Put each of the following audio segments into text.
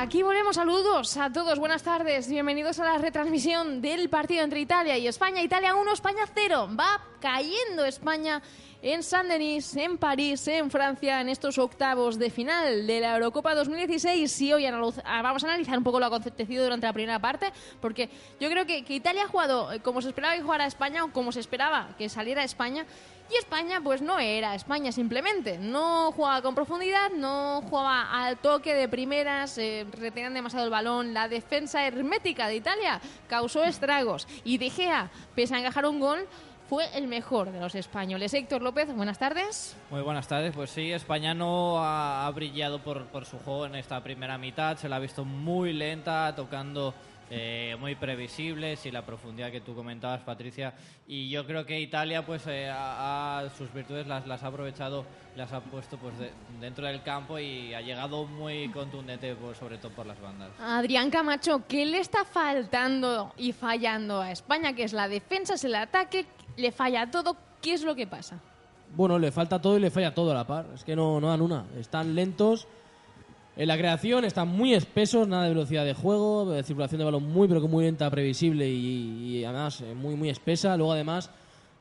Aquí volvemos, saludos a todos, buenas tardes, bienvenidos a la retransmisión del partido entre Italia y España. Italia 1, España 0. Va cayendo España en Saint-Denis, en París, en Francia, en estos octavos de final de la Eurocopa 2016. Y hoy ah, vamos a analizar un poco lo acontecido durante la primera parte, porque yo creo que, que Italia ha jugado eh, como se esperaba que jugara España o como se esperaba que saliera España. Y España, pues no era España simplemente. No jugaba con profundidad, no jugaba al toque de primeras, eh, retenían demasiado el balón. La defensa hermética de Italia causó estragos. Y De Gea, pese a encajar un gol, fue el mejor de los españoles. Héctor López, buenas tardes. Muy buenas tardes. Pues sí, España no ha, brillado por, por, su juego en esta primera mitad. Se la ha visto muy lenta, tocando eh, muy previsible, y la profundidad que tú comentabas, Patricia. Y yo creo que Italia, pues, eh, a, sus virtudes las, las, ha aprovechado, las ha puesto pues dentro del campo y ha llegado muy contundente, pues, sobre todo por las bandas. Adrián Camacho, ¿qué le está faltando y fallando a España? Que es la defensa, es el ataque, le falla todo. ¿Qué es lo que pasa? Bueno, le falta todo y le falla todo a la par. Es que no, no dan una. Están lentos. En la creación están muy espesos, nada de velocidad de juego, de circulación de balón muy, pero muy lenta, previsible y, además eh, muy, muy espesa. Luego, además,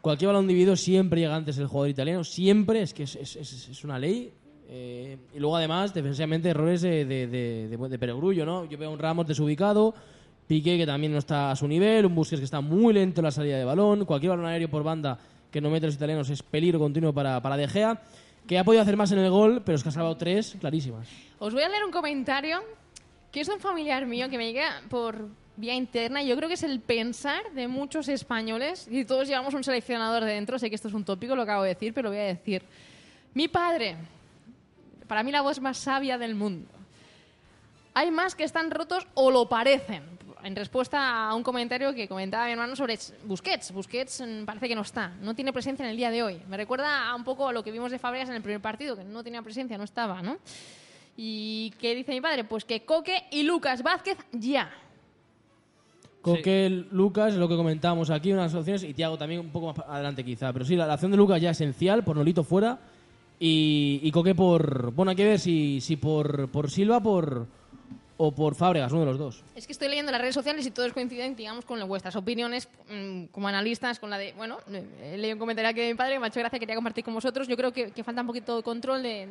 cualquier balón dividido siempre llega antes el jugador italiano, siempre, es que es, es, es una ley. Eh, y luego, además, defensivamente, errores de, de, de, de, perogrullo, ¿no? Yo veo un Ramos desubicado, Piqué que también no está a su nivel, un Busquets que está muy lento en la salida de balón, cualquier balón aéreo por banda que no mete los italianos es peligro continuo para, para De Gea, que ha podido hacer más en el gol, pero es que ha salvado tres clarísimas. Os voy a leer un comentario que es un familiar mío que me llega por vía interna. Yo creo que es el pensar de muchos españoles, y todos llevamos un seleccionador dentro, sé que esto es un tópico, lo acabo de decir, pero lo voy a decir. Mi padre, para mí la voz más sabia del mundo. Hay más que están rotos o lo parecen en respuesta a un comentario que comentaba mi hermano sobre Busquets. Busquets mm, parece que no está, no tiene presencia en el día de hoy. Me recuerda a un poco a lo que vimos de Fabregas en el primer partido, que no tenía presencia, no estaba, ¿no? ¿Y qué dice mi padre? Pues que Coque y Lucas Vázquez ya. Coque, Lucas, lo que comentábamos aquí, unas opciones, y Tiago también un poco más adelante quizá. Pero sí, la, acción de Lucas ya esencial, por Nolito fuera, y, Coque por... Bueno, hay que ver si, si por, por Silva, por o por Fábregas, uno de los dos. Es que estoy leyendo las redes sociales y todos coinciden, digamos, con vuestras opiniones mm, como analistas, con la de, bueno, he leído un comentario aquí de mi padre que me ha hecho gracia, quería compartir con vosotros. Yo creo que, falta un poquito de control de,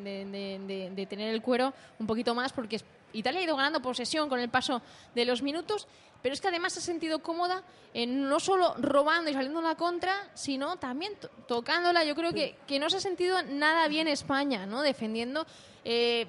de, tener el cuero un poquito más, porque Italia ha ido ganando posesión con el paso de los minutos, pero es que además se ha sentido cómoda en no solo robando y saliendo a la contra, sino también tocándola. Yo creo que, que no se ha sentido nada bien España, ¿no? Defendiendo. Eh,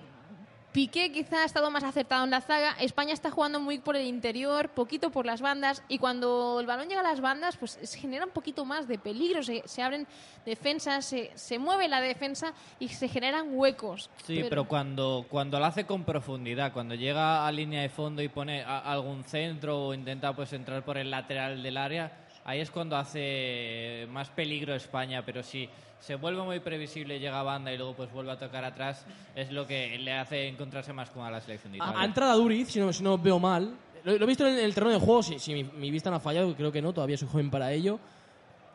Piqué quizá ha estado más acertado en la zaga. España está jugando muy por el interior, poquito por las bandas. Y cuando el balón llega a las bandas, pues se genera un poquito más de peligro. Se, abren defensas, se, se, mueve la defensa y se generan huecos. Sí, pero, cuando, cuando lo hace con profundidad, cuando llega a línea de fondo y pone algún centro o intenta pues entrar por el lateral del área, ahí es cuando hace más peligro España. Pero si se vuelve muy previsible, llega a banda y luego pues vuelve a tocar atrás, es lo que le hace encontrarse más con la selección de Italia. Ha, entrado a Duriz, si no, si no veo mal. Lo, he visto en el terreno de juego, si, si mi, vista no ha fallado, creo que no, todavía soy joven para ello.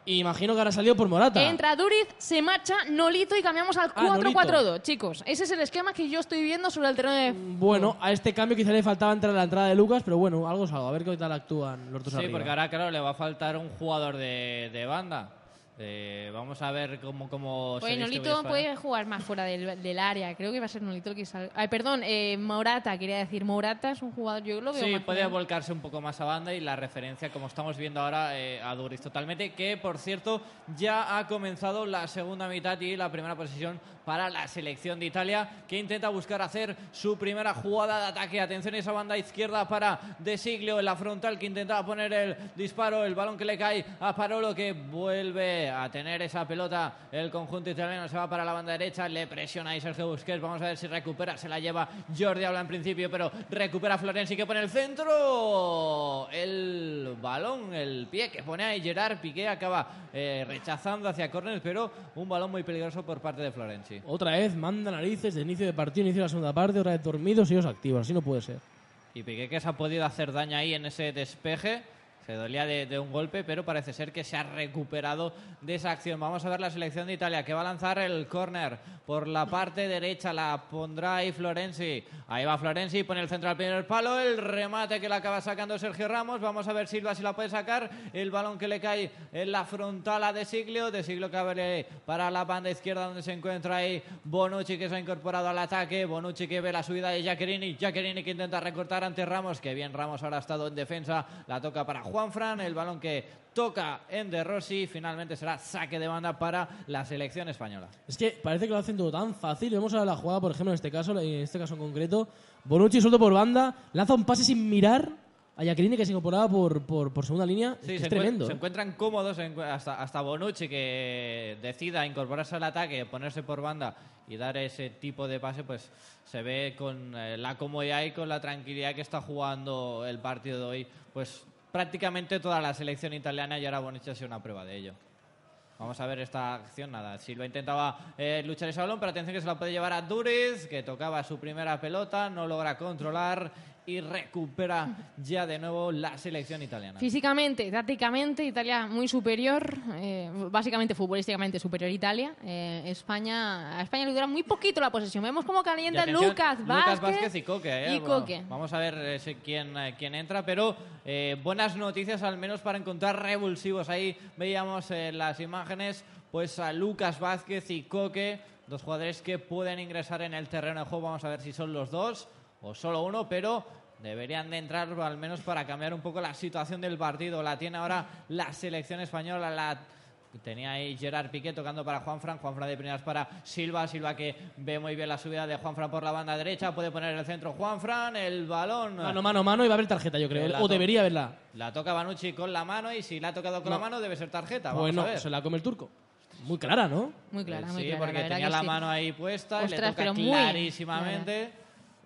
Y imagino que ahora salido por Morata. Entra Duriz, se marcha Nolito y cambiamos al 4-4-2, ah, chicos. Ese es el esquema que yo estoy viendo sobre el terreno de... Bueno, a este cambio quizá le faltaba entrar a la entrada de Lucas, pero bueno, algo salgo. A ver qué tal actúan los dos Sí, porque ahora, claro, le va a faltar un jugador de, de banda. Eh, vamos a ver cómo, cómo pues Nolito puede jugar más fuera del, del, área. Creo que va a ser Nolito el que salga. Ay, perdón, eh, Morata, quería decir. Morata es un jugador, yo lo veo. Sí, puede volcarse un poco más a banda y la referencia, como estamos viendo ahora, eh, a Duris totalmente. Que por cierto, ya ha comenzado la segunda mitad y la primera posición para la selección de Italia, que intenta buscar hacer su primera jugada de ataque. Atención a esa banda izquierda para De Siglio en la frontal, que intentaba poner el disparo, el balón que le cae a Parolo, que vuelve a tener esa pelota. El conjunto italiano se va para la banda derecha, le presiona ahí Sergio Busquets. Vamos a ver si recupera, se la lleva Jordi habla en principio, pero recupera Florenzi que pone el centro. El balón, el pie que pone ahí Gerard Piqué acaba eh, rechazando hacia córner, pero un balón muy peligroso por parte de Florenzi. Otra vez manda narices de inicio de partido, inicio de la segunda parte, otra vez dormidos y ellos activos, así no puede ser. Y Piqué que se ha podido hacer daño ahí en ese despeje se dolía de, de un golpe, pero parece ser que se ha recuperado de esa acción. Vamos a ver la selección de Italia que va a lanzar el córner por la parte derecha. La pondrá ahí Florenzi. Ahí va Florenzi, pone el centro al primer palo. El remate que la acaba sacando Sergio Ramos. Vamos a ver Silva si la puede sacar. El balón que le cae en la frontal a De Siglio. De Siglio que abre para la banda izquierda donde se encuentra ahí Bonucci que se ha incorporado al ataque. Bonucci que ve la subida de Jacquerini. Jacquerini que intenta recortar ante Ramos. Que bien Ramos ahora ha estado en defensa. La toca para Juanfran. El balón que toca en De Rossi. Finalmente será saque de banda para la selección española. Es que parece que lo hacen todo tan fácil. Vamos a ver la jugada, por ejemplo, en este caso, en este caso en concreto. Bonucci suelto por banda, lanza un pase sin mirar a Jacqueline que se incorporaba por, por, por segunda línea. Es, Sí, se, tremendo. se ¿eh? encuentran cómodos en- hasta, hasta Bonucci que decida incorporarse al ataque, ponerse por banda y dar ese tipo de pase, pues se ve con eh, la comodidad y con la tranquilidad que está jugando el partido de hoy, pues prácticamente toda la selección italiana y ahora Bonucci ha una prueba de ello. Vamos a ver esta acción, nada. Silva intentaba eh, luchar ese balón, pero atención que se la puede llevar a Duriz, que tocaba su primera pelota, no logra controlar y recupera ya de nuevo la selección italiana. Físicamente, tácticamente, Italia muy superior, eh, básicamente futbolísticamente superior a Italia. Eh, España, a España le dura muy poquito la posesión. Vemos cómo calienta Lucas Vázquez, Vázquez y Coque. eh. y Bueno, Coque. vamos a ver eh, quién, eh, quién entra, pero eh, buenas noticias al menos para encontrar revulsivos. Ahí veíamos las imágenes pues a Lucas Vázquez y Coque, dos jugadores que pueden ingresar en el terreno de juego. Vamos a ver si son los dos o solo uno, pero deberían de entrar al menos para cambiar un poco la situación del partido. La tiene ahora la selección española, la Tenía ahí Gerard Piqué tocando para Juanfran, Juanfran de primeras para Silva, Silva que ve muy bien la subida de Juanfran por la banda derecha, puede poner el centro Juanfran, el balón Mano, mano, mano y va a haber tarjeta, yo creo. la O debería haberla. la toca Banucci con la mano y si la ha tocado con No. la mano debe ser tarjeta. Vamos Bueno, a ver. se la come el turco. Muy clara, ¿no? Muy clara, muy sí, clara. porque la tenía la sí. mano ahí puesta y le toca muy clarísimamente.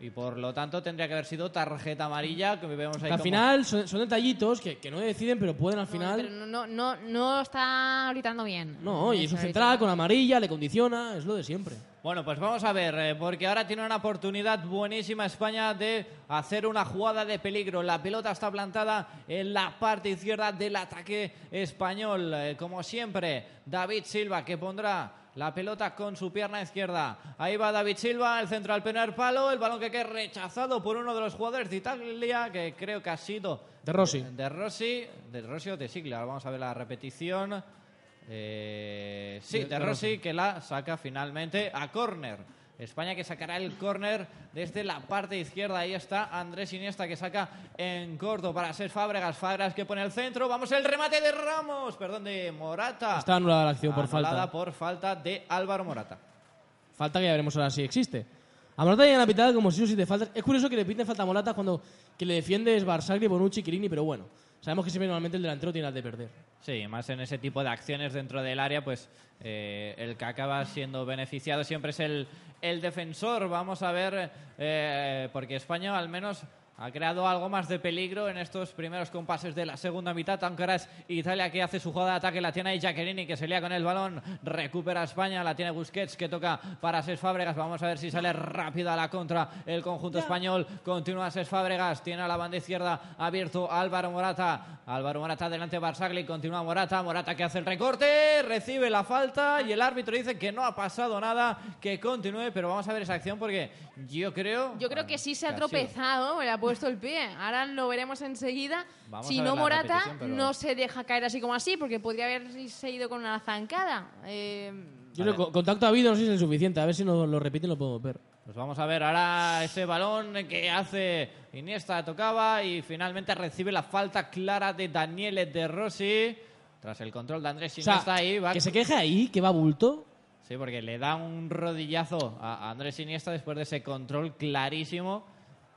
Y por lo tanto tendría que haber sido tarjeta amarilla, que vemos ahí al como- final son, son detallitos que, que no deciden, pero pueden al No, final. pero no, no, no está gritando bien. No, y es un central con amarilla, le condiciona, es lo de siempre. Bueno, pues vamos a ver, eh, porque ahora tiene una oportunidad buenísima España de hacer una jugada de peligro. La pelota está plantada en la parte izquierda del ataque español. Eh, como siempre, David Silva que pondrá la pelota con su pierna izquierda. Ahí va David Silva, el centro al primer palo, el balón que queda rechazado por uno de los jugadores de Italia, que creo que ha sido De Rossi. de Rossi, de Rossi o de Sigla. Ahora Vamos a ver la repetición. Eh, sí, De- de, de Rossi que la saca finalmente a córner. España que sacará el córner desde la parte izquierda. Ahí está Andrés Iniesta que saca en corto para ser Fábregas. Fábregas que pone el centro. Vamos el remate de Ramos, perdón, de Morata. Está anulada la acción por Anulada falta. por falta de Álvaro Morata. Falta que ya veremos ahora si existe. A Morata llegan a pitar como si o si te falta. Es curioso que le piten falta a Morata cuando que le defiendes Barsagli, Bonucci, Chiellini, pero bueno. Sabemos que siempre normalmente el delantero tiene las de perder. Sí, más en ese tipo de acciones dentro del área, pues eh, el que acaba siendo beneficiado siempre es el, el defensor. Vamos a ver, eh, porque España al menos ha creado algo más de peligro en estos primeros compases de la segunda mitad, aunque ahora es Italia que hace su jugada de ataque, la tiene ahí Jacquerini que se lía con el balón, recupera España, la tiene Busquets que toca para Ses Fábregas, vamos a ver si sale rápida la contra el conjunto español, continúa Ses Fábregas, tiene a la banda izquierda abierto Álvaro Morata, Álvaro Morata delante Barsagli, continúa Morata, Morata que hace el recorte, recibe la falta y el árbitro dice que no ha pasado nada, que continúe, pero vamos a ver esa acción porque yo creo... Yo creo que sí se ha tropezado, le ha puesto el pie. Ahora lo veremos enseguida. Vamos si no, Morata pero- no se deja caer así como así, porque podría haberse ido con una zancada. Eh, Yo que contacto ha habido, no sé si es el suficiente. A ver si nos lo repiten, lo podemos ver. Pues vamos a ver ahora ese balón que hace Iniesta, tocaba y finalmente recibe la falta clara de Daniele De Rossi. Tras el control de Andrés O sea, Iniesta ahí va. que se queje ahí, que va bulto. Sí, porque le da un rodillazo a Andrés Iniesta después de ese control clarísimo.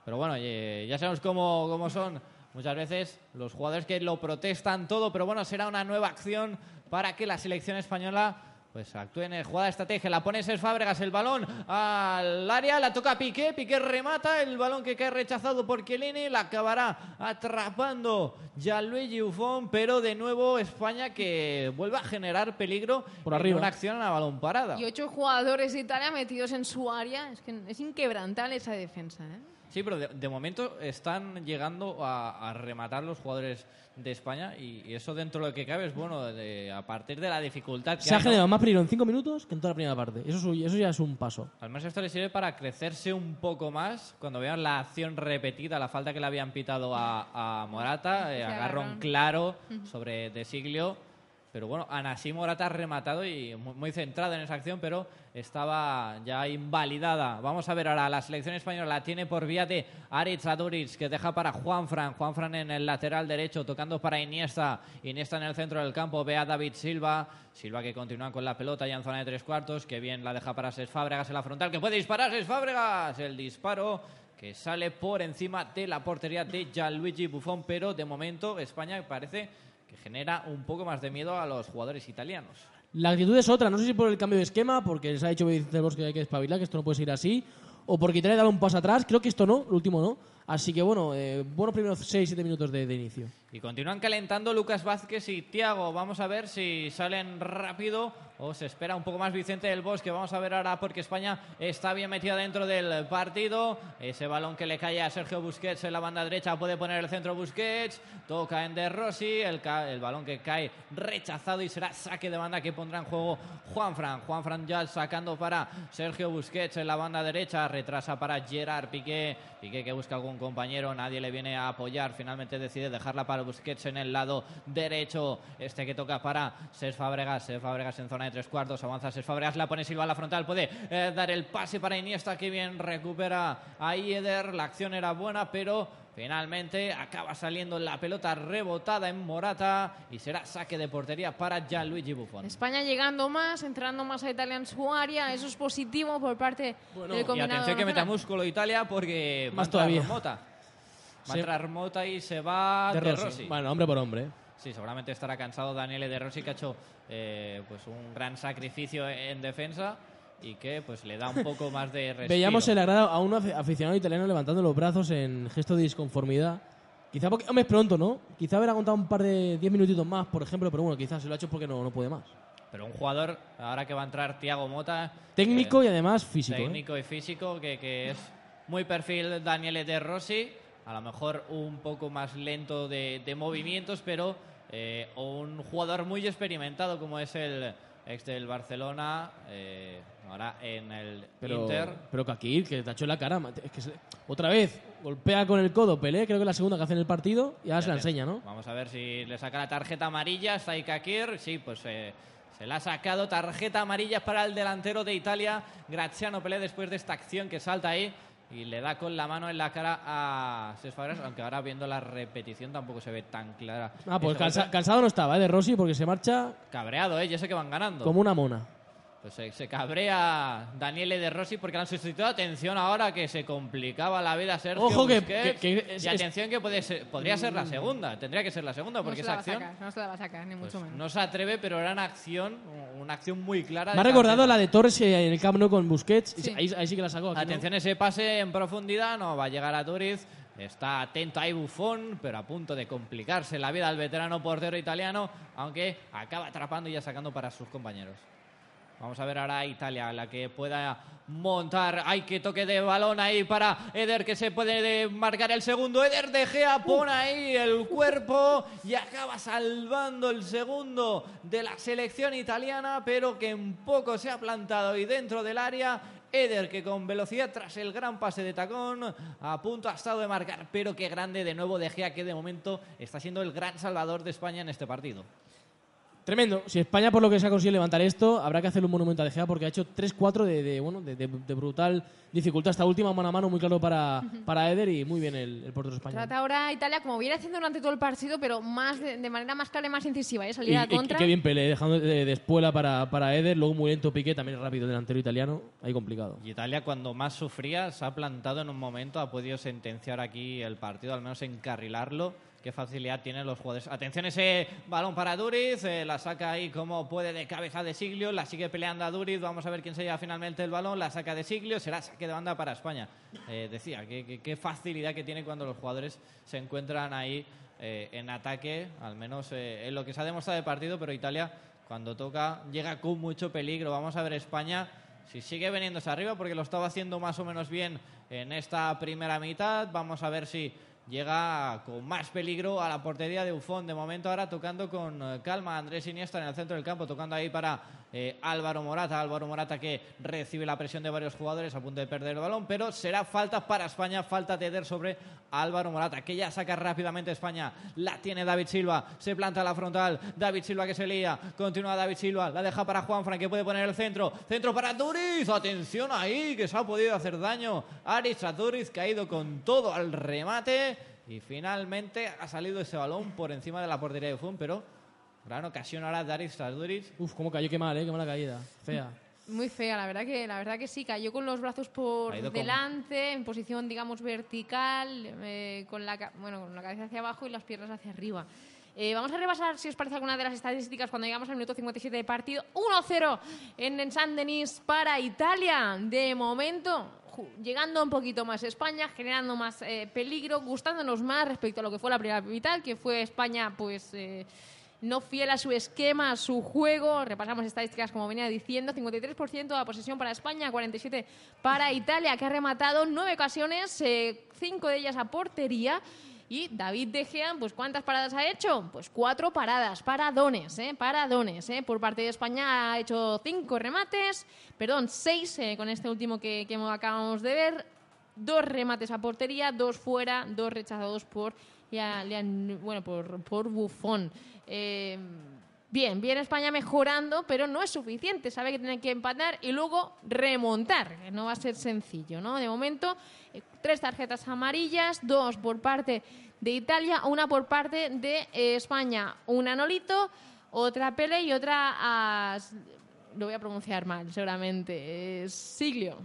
Pero bueno, eh, ya sabemos cómo, cómo son muchas veces los jugadores que lo protestan todo. Pero bueno, será una nueva acción para que la selección española pues actúe en el jugada de estrategia. La pone Ser Fábregas el balón al área, la toca Piqué, Piqué remata el balón que cae rechazado por Chiellini, la acabará atrapando Gianluigi Buffon, pero de nuevo España que vuelve a generar peligro Por en arriba. una acción a balón parada. y ocho jugadores de Italia metidos en su área. Es que es inquebrantable esa defensa. ¿eh? Sí, pero de, de momento están llegando a, a rematar los jugadores de España y, y eso dentro de lo que cabe es bueno de- a partir de la dificultad que Se ha hay, ¿no? generado más peligro en cinco minutos que en toda la primera parte. Eso, es- eso ya es un paso. Al menos esto le sirve para crecerse un poco más cuando vean la acción repetida, la falta que le habían pitado a, a Morata, eh, agarrón. claro sobre De Siglio. Pero bueno, Anasí Morata ha rematado y muy, muy centrado en esa acción, pero estaba ya invalidada. Vamos a ver ahora, la selección española la tiene por vía de Aritz Aduriz, que deja para Juanfran. Juanfran en el lateral derecho, tocando para Iniesta. Iniesta en el centro del campo, ve a David Silva. Silva que continúa con la pelota ya en zona de tres cuartos, que bien la deja para Ses Fábregas en la frontal, que puede disparar Ses Fábregas. El disparo que sale por encima de la portería de Gianluigi Buffon, pero de momento España parece que genera un poco más de miedo a los jugadores italianos. La actitud es otra. No sé si por el cambio de esquema, porque les ha dicho Vicente Bosque que hay que despabilar, que esto no puede seguir así, o porque Italia ha dado un paso atrás. Creo que esto no, el último no. Así que bueno, eh, buenos primeros 6-7 minutos de, de inicio. Y continúan calentando Lucas Vázquez y Tiago. Vamos a ver si salen rápido o se espera un poco más Vicente del Bosque. Vamos a ver ahora porque España está bien metida dentro del partido. Ese balón que le cae a Sergio Busquets en la banda derecha puede poner el centro Busquets. Toca en De Rossi. El, el balón que cae rechazado y será saque de banda que pondrá en juego Juanfran. Juanfran ya sacando para Sergio Busquets en la banda derecha. Retrasa para Gerard Piqué. Piqué que busca algún compañero. Nadie le viene a apoyar. Finalmente decide dejarla para Busquets en el lado derecho. Este que toca para Cés Fábregas. Cés Fábregas en zona de tres cuartos. Avanza Cés Fábregas. La pone Silva a la frontal. Puede eh, dar el pase para Iniesta. Que bien recupera a Eder. La acción era buena, pero finalmente acaba saliendo la pelota rebotada en Morata. Y será saque de portería para Gianluigi Buffon. España llegando más, entrando más a Italia en su área. Eso es positivo por parte Bueno, del y Y combinado. atención que meta músculo Italia porque va a Más entrar todavía. Mota. Va a entrar Mota y se va De De Rossi. Rossi. Bueno, hombre por hombre. ¿Eh? Sí, seguramente estará cansado Daniele De Rossi, que ha hecho eh, pues un gran sacrificio en defensa y que pues le da un poco más de respiro. Veíamos en la grada a un afi- aficionado italiano levantando los brazos en gesto de disconformidad. Quizá porque, hombre, es pronto, ¿no? Quizá haber aguantado un par de 10 minutitos más, por ejemplo, pero bueno, quizás se lo ha hecho porque no, no puede más. Pero un jugador, ahora que va a entrar Thiago Mota... Técnico eh, y además físico. ¿eh? técnico y físico, que, que es muy perfil Daniele De Rossi, a lo mejor un poco más lento de, de movimientos, pero eh, un jugador muy experimentado como es el ex del Barcelona, eh, ahora en el Pero, Inter. pero Kakir, que te ha hecho en la cara. ma- Es que se- otra vez, golpea con el codo, pelea, creo que es la segunda que hace en el partido, y ahora se la enseña, ¿no? Vamos a ver si le saca la tarjeta amarilla. Está ahí Kakir. Sí, pues eh, se la ha sacado. Tarjeta amarilla para el delantero de Italia, Graziano Pelé, después de esta acción que salta ahí y le da con la mano en la cara a Cesc Fabregas, aunque ahora viendo la repetición tampoco se ve tan clara. Ah, pues cansa- cansado no estaba, ¿eh? De Rossi, porque se marcha Cabreado, ¿eh? Yo sé que van ganando. como una mona. Pues se, se cabrea Daniele De Rossi porque la han sustituido. Atención ahora que se complicaba la vida Sergio Ojo que- Busquets. que- que es- y atención que puede ser- podría ser la segunda. Tendría que ser la segunda No porque se la esa va a acción... sacar, no se la va a sacar, ni Pues mucho menos. no se atreve, pero era una acción, una acción muy clara. Me ha recordado la de Torres en el Camp Nou con Busquets. Sí. Ahí, ahí sí que la sacó. aquí no. Atención, ese pase en profundidad, no va a llegar a Turiz. Está atento ahí Buffon, pero a punto de complicarse la vida al veterano portero italiano, aunque acaba atrapando y ya sacando para sus compañeros. Vamos a ver ahora a Italia, la que pueda montar. Hay que toque de balón ahí para Eder, que se puede de- marcar el segundo. Eder de Gea pone ahí el cuerpo y acaba salvando el segundo de la selección italiana, pero que en poco se ha plantado y dentro del área. Eder que con velocidad tras el gran pase de tacón a punto ha estado de marcar, pero qué grande de nuevo de Gea que de momento está siendo el gran salvador de España en este partido. Tremendo. Si España, por lo que se ha conseguido levantar esto, habrá que hacerle un monumento a De Gea porque ha hecho 3-4 de, de, bueno, de, de- de brutal dificultad. Esta última mano a mano muy claro para, para Eder y muy bien el, el portero español. Trata ahora Italia como viene haciendo durante todo el partido, pero más de, de manera más clara y más incisiva, ¿eh? salir Y, a y- y contra. qué bien Pelé, dejando de, de espuela para, para Eder, luego muy lento Piqué, también rápido delantero italiano, ahí complicado. Y Italia, cuando más sufría, se ha plantado en un momento, ha podido sentenciar aquí el partido, al menos encarrilarlo. Qué facilidad tienen los jugadores. Atención, ese balón para Duriz, eh, la saca ahí como puede de cabeza de Siglio, la sigue peleando a Duriz. Vamos a ver quién se lleva finalmente el balón, la saca de Siglio, será saque de banda para España. Eh, decía, qué, facilidad que tiene cuando los jugadores se encuentran ahí eh, en ataque, al menos en lo que se ha demostrado de partido, pero Italia, cuando toca, llega con mucho peligro. Vamos a ver España si sigue veniéndose arriba, porque lo estaba haciendo más o menos bien en esta primera mitad. Vamos a ver si llega con más peligro a la portería de Bufón. De momento ahora tocando con eh, calma Andrés Iniesta en el centro del campo, tocando ahí para eh, Álvaro Morata. Álvaro Morata que recibe la presión de varios jugadores a punto de perder el balón, pero será falta para España, falta de sobre Álvaro Morata, que ya saca rápidamente España. La tiene David Silva, se planta a la frontal. David Silva que se lía, continúa David Silva, la deja para Juanfran que puede poner el centro. Centro para Duriz, atención ahí, que se ha podido hacer daño. Aris Duriz ido con todo al remate. Y finalmente ha salido ese balón por encima de la portería de Fun, pero gran ocasión ahora de Aris Duriz. Uf, cómo cayó, qué mal, ¿eh? Qué mala caída. Fea. Muy fea, la verdad que la verdad que sí, cayó con los brazos por delante, en posición digamos vertical, eh, con la bueno, con la cabeza hacia abajo y las piernas hacia arriba. Eh, vamos a repasar, si os parece, alguna de las estadísticas cuando llegamos al minuto 57 de partido. 1-0 en San Denis para Italia. De momento, llegando un poquito más España, generando más eh, peligro, gustándonos más respecto a lo que fue la primera mitad, que fue España, pues no fiel a su esquema, a su juego. Repasamos estadísticas como venía diciendo, 53% de posesión para España, 47% para Italia, que ha rematado nueve ocasiones, eh, cinco de ellas a portería. Y David De Gea, pues ¿cuántas paradas ha hecho? Pues cuatro paradas, paradones, ¿eh? Paradones, ¿eh? Por parte de España ha hecho cinco remates, perdón, seis eh, con este último que, que acabamos de ver, dos remates a portería, dos fuera, dos rechazados por, bueno, por, por Bufón. Eh, bien, bien España mejorando, pero no es suficiente. Sabe que tiene que empatar y luego remontar, no va a ser sencillo, ¿no? De momento, eh, tres tarjetas amarillas, dos por parte de Italia, una por parte de eh, España. Una Nolito, otra Pele y otra a... Lo voy a pronunciar mal, seguramente. Es Siglio.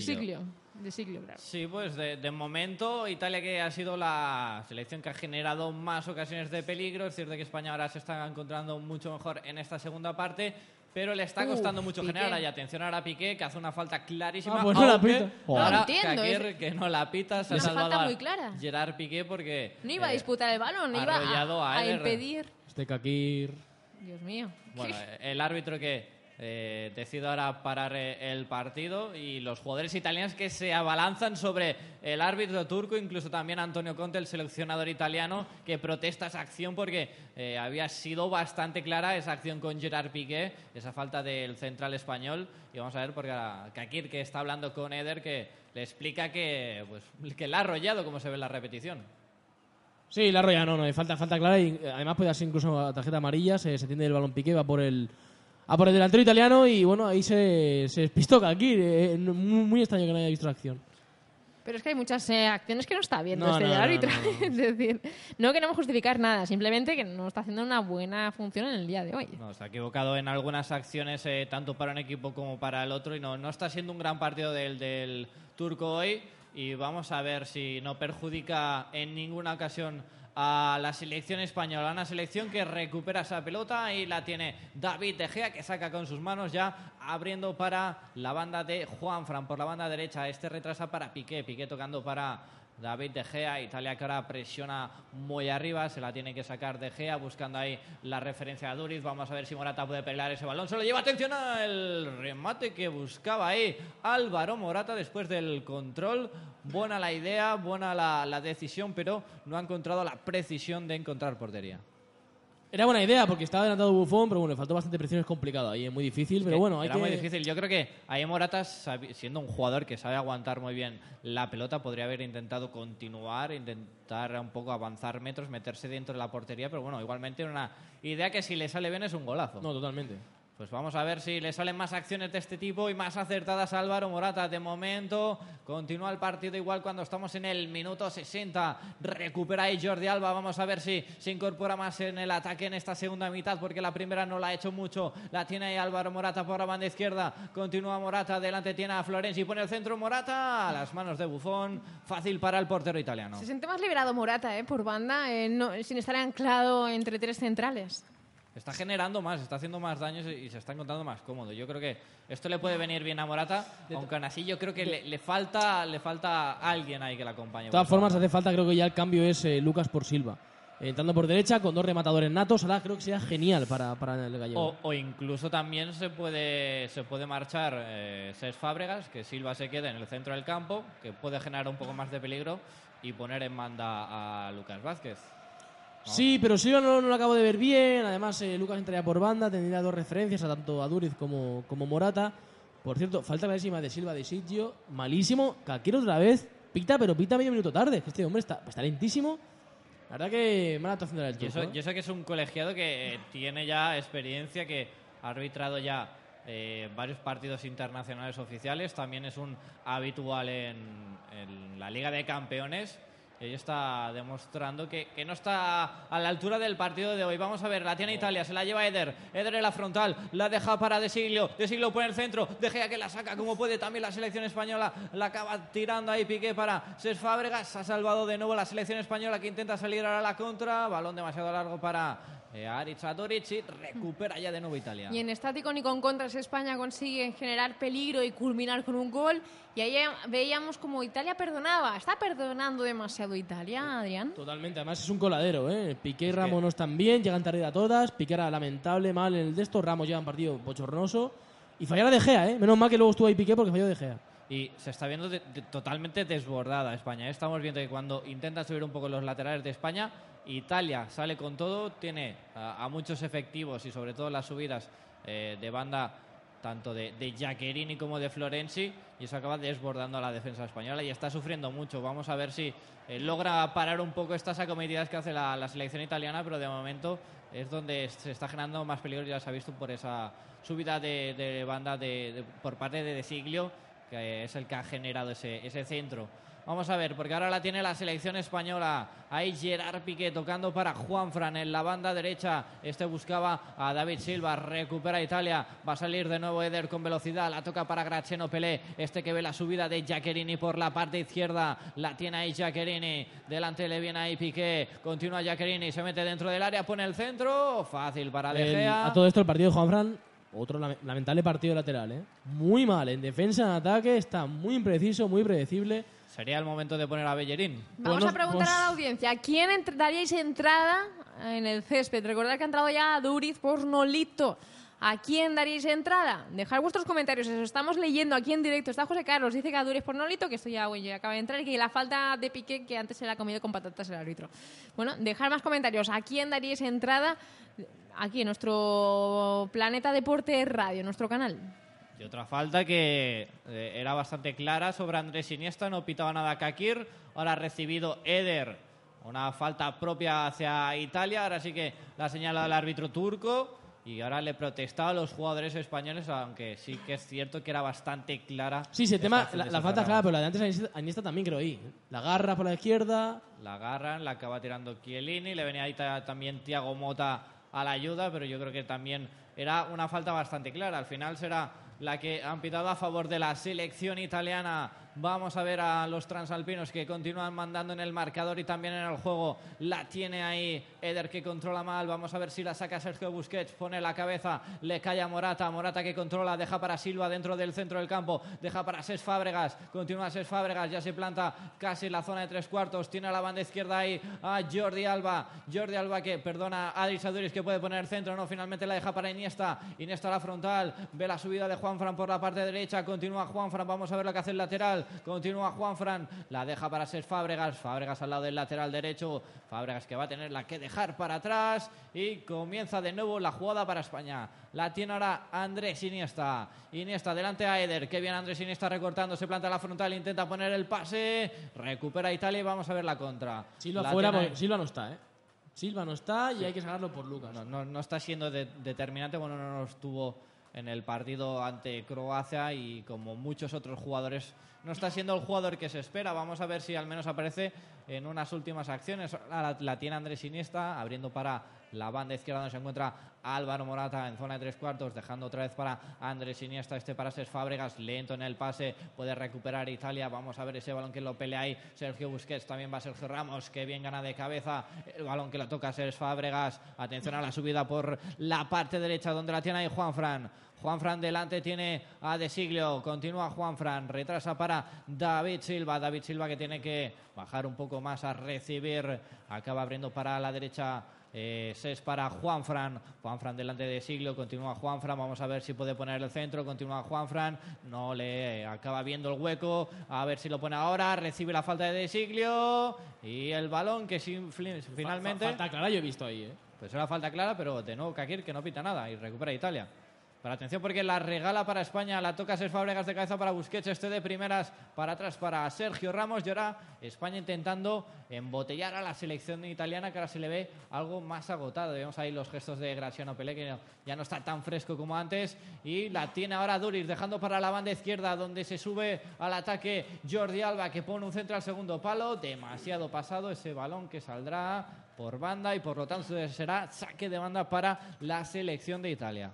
Siglio de siglo, Sí, pues de, momento Italia que ha sido la selección que ha generado más ocasiones de peligro. Es cierto que España ahora se está encontrando mucho mejor en esta segunda parte, pero le está costando mucho generar. Y atención ahora a Piqué, que hace una falta clarísima. Ah, pues no la pita. Ahora que no la pita, se ha salvado muy clara. Gerard Piqué porque... No iba a eh, disputar el balón, iba a, a, impedir... Este Kakir... Dios mío. Bueno, el árbitro que eh, decido ahora parar eh, el partido y los jugadores italianos que se abalanzan sobre el árbitro turco, incluso también Antonio Conte, el seleccionador italiano, que protesta esa acción porque eh, había sido bastante clara esa acción con Gerard Piqué, esa falta del central español. Y vamos a ver, porque Kakir, que está hablando con Eder, que le explica que, pues, que la ha arrollado, como se ve en la repetición. Sí, la arrolla, no, no, falta, falta clara y además puede ser incluso tarjeta amarilla, se, se tiende el balón Piqué, va por el a por el delantero italiano y bueno, ahí se, se pistoca aquí. Eh, muy, extraño que no haya visto la acción. Pero es que hay muchas eh, acciones que no está viendo este árbitro. es decir, no queremos justificar nada, simplemente que no está haciendo una buena función en el día de hoy. No, se ha equivocado en algunas acciones, eh, tanto para un equipo como para el otro, y no, no está siendo un gran partido del, del turco hoy. Y vamos a ver si no perjudica en ninguna ocasión a la selección española. Una selección que recupera esa pelota y la tiene David De que saca con sus manos ya abriendo para la banda de Juanfran por la banda derecha. Este retrasa para Piqué, Piqué tocando para David De Gea, Italia que ahora presiona muy arriba, se la tiene que sacar De Gea, buscando ahí la referencia a Duriz. Vamos a ver si Morata puede pelear ese balón. Se lo lleva atención al remate que buscaba ahí Álvaro Morata después del control. Buena la idea, buena la, la decisión, pero no ha encontrado la precisión de encontrar portería. Era buena idea porque estaba adelantado Bufón, pero bueno, le faltó bastante presión, es complicado ahí, es muy difícil, pero bueno, hay Era muy difícil. Yo creo que ahí Morata, siendo un jugador que sabe aguantar muy bien la pelota, podría haber intentado continuar, intentar un poco avanzar metros, meterse dentro de la portería, pero bueno, igualmente una idea que si le sale bien es un golazo. No, totalmente. Pues vamos a ver si le salen más acciones de este tipo y más acertadas a Álvaro Morata. De momento continúa el partido igual cuando estamos en el minuto 60. Recupera ahí Jordi Alba. Vamos a ver si se incorpora más en el ataque en esta segunda mitad porque la primera no la ha hecho mucho. La tiene ahí Álvaro Morata por la banda izquierda. Continúa Morata. Delante tiene a Florenzi. Pone el centro Morata a las manos de Bufón. Fácil para el portero italiano. Se siente más liberado Morata ¿eh? por banda eh, sin estar anclado entre tres centrales está generando más, está haciendo más daños y se está encontrando más cómodo. Yo creo que esto le puede venir bien a Morata, aunque aún así yo creo que le, falta le falta alguien ahí que la acompañe. De todas formas, hace falta, creo que ya el cambio es eh, Lucas por Silva. entrando por derecha con dos rematadores natos. Ahora creo que sería genial para, para el gallego. O, o incluso también se puede, se puede marchar eh, Fábregas, que Silva se quede en el centro del campo, que puede generar un poco más de peligro y poner en banda a Lucas Vázquez. ¿No? Sí, pero Silva no, no lo acabo de ver bien. Además, eh, Lucas entraría por banda, tendría dos referencias a tanto a Duriz como, como Morata. Por cierto, falta clarísima de Silva de Sitio, malísimo. Caquero otra vez, pita, pero pita medio minuto tarde. Este hombre está, está lentísimo. La verdad que mala actuación del Y turco. eso, ¿eh? yo sé que es un colegiado que eh, tiene ya experiencia, que ha arbitrado ya eh, varios partidos internacionales oficiales, también es un habitual en, en la Liga de Campeones. Y ahí está demostrando que, que no está a la altura del partido de hoy. Vamos a ver, la tiene Italia, se la lleva Eder. Eder en la frontal, la deja para De Siglio. De Siglio pone el centro, deja que la saca como puede. También la selección española la acaba tirando ahí Piqué para Cés Fábregas. Ha salvado de nuevo la selección española que intenta salir ahora a la contra. Balón demasiado largo para eh, Aritz Adoric y recupera ya de nuevo Italia. Y en estático ni con contras España consigue generar peligro y culminar con un gol. Y ahí veíamos como Italia perdonaba. ¿Está perdonando demasiado Italia, Adrián? Totalmente, además es un coladero, ¿eh? Piqué y Ramos no están bien, llegan tarde a todas. Piqué era lamentable, mal en el de estos. Ramos lleva un partido bochornoso. Y fallara De Gea, ¿eh? Menos mal que luego estuvo ahí Piqué porque falló De Gea. Y se está viendo de- de- totalmente desbordada España. ¿eh? Estamos viendo que cuando intenta subir un poco los laterales de España, Italia sale con todo, tiene a, a muchos efectivos y sobre todo las subidas eh, de banda tanto de, de Giaccherini como de Florenzi y eso acaba desbordando a la defensa española y está sufriendo mucho. Vamos a ver si eh, logra parar un poco estas acometidas que hace la, la selección italiana, pero de momento es donde se está generando más peligro, ya se ha visto por esa subida de, de banda de- por parte de De Siglio, que es el que ha generado ese, ese centro. Vamos a ver, porque ahora la tiene la selección española. Ahí Gerard Piqué tocando para Juanfran en la banda derecha. Este buscaba a David Silva, recupera Italia. Va a salir de nuevo Eder con velocidad. La toca para Graziano Pelé. Este que ve la subida de Giaccherini por la parte izquierda. La tiene ahí Giaccherini. Delante le viene ahí Piqué. Continúa Giaccherini, se mete dentro del área, pone el centro. Fácil para De El- Gea. a todo esto el partido de Juanfran, otro lame- lamentable partido lateral, ¿eh? Muy mal, en defensa, en ataque, está muy impreciso, muy predecible. Sería el momento de poner a Bellerín. Vamos Bueno, a preguntar pues- a la audiencia, ¿a quién daríais entrada en el césped? Recordad que ha entrado ya Duriz por Nolito. ¿A quién daríais entrada? Dejad vuestros comentarios, eso estamos leyendo aquí en directo. Está José Carlos, dice que a Duriz por Nolito, que esto ya, oye, acaba de entrar, y que la falta de Piqué, que antes se la ha comido con patatas el árbitro. Bueno, dejad más comentarios. ¿A quién daríais entrada aquí en nuestro Planeta Deporte Radio, nuestro canal? Y otra falta que eh, era bastante clara sobre Andrés Iniesta, no pitaba nada Kakir. Ahora ha recibido Eder una falta propia hacia Italia. Ahora sí que la señala el árbitro turco. Y ahora le protestaba a los jugadores españoles, aunque sí que es cierto que era bastante clara. Sí, esta tema, la, la falta clara, pero la de antes Iniesta- Iniesta también creo ahí. La garra por la izquierda, La agarran, la acaba tirando Chiellini, le venía ahí ta- también Tiago Mota a la ayuda, pero yo creo que también era una falta bastante clara. Al final será la que han pitado a favor de la selección italiana. Vamos a ver a los transalpinos que continúan mandando en el marcador y también en el juego. La tiene ahí Eder que controla mal. Vamos a ver si la saca Sergio Busquets. Pone la cabeza, le cae a Morata. Morata que controla, deja para Silva dentro del centro del campo. Deja para Ses Fábregas. Continúa Ses Fábregas, ya se planta casi en la zona de tres cuartos. Tiene a la banda izquierda ahí a Jordi Alba. Jordi Alba que perdona Adris Aduris que puede poner centro. No, finalmente la deja para Iniesta. Iniesta a la frontal. Ve la subida de Juanfran por la parte derecha. Continúa Juanfran. Vamos a ver lo que hace el lateral. Continúa Juanfran. La deja para ser Fábregas. Fábregas al lado del lateral derecho. Fábregas que va a tener la que dejar para atrás. Y comienza de nuevo la jugada para España. La tiene ahora Andrés Iniesta. Iniesta delante a Eder. Qué bien Andrés Iniesta recortando. Se planta la frontal. Intenta poner el pase. Recupera Italia y vamos a ver la contra. Silva La fuera, tiene- porque Silva no está, ¿eh? Silva no está y hay que sacarlo por Lucas. no, no, no está siendo de- determinante, bueno, no nos tuvo en el partido ante Croacia y como muchos otros jugadores no está siendo el jugador que se espera. Vamos a ver si al menos aparece en unas últimas acciones. La tiene Andrés Iniesta abriendo para la banda izquierda donde se encuentra Álvaro Morata en zona de tres cuartos, dejando otra vez para Andrés Iniesta, este para Ses Fábregas, lento en el pase, puede recuperar Italia, vamos a ver ese balón que lo pelea ahí, Sergio Busquets, también va Sergio Ramos, que bien gana de cabeza, el balón que lo toca Ses Fábregas, atención a la subida por la parte derecha donde la tiene ahí Juanfran, Juanfran delante tiene a De Siglio. Continúa Juanfran. Retrasa para David Silva. David Silva que tiene que bajar un poco más a recibir. Acaba abriendo para la derecha eh, es para Juanfran. Juanfran delante de Siglo. Continúa Juanfran. Vamos a ver si puede poner el centro. Continúa Juanfran. No le acaba viendo el hueco. A ver si lo pone ahora. Recibe la falta de Siglio. Y el balón que finalmente. Falta clara, yo he visto ahí. ¿eh? Pues era falta clara, pero de nuevo Kakir que no pita nada y recupera Italia. Pero atención porque la regala para España, la toca Ser Fábregas de cabeza para Busquets, este de primeras para atrás para Sergio Ramos y ahora España intentando embotellar a la selección italiana que ahora se le ve algo más agotado. Vemos ahí los gestos de Graciano Pelé que ya no está tan fresco como antes y la tiene ahora Duris dejando para la banda izquierda donde se sube al ataque Jordi Alba que pone un centro al segundo palo, demasiado pasado ese balón que saldrá por banda y por lo tanto será saque de banda para la selección de Italia.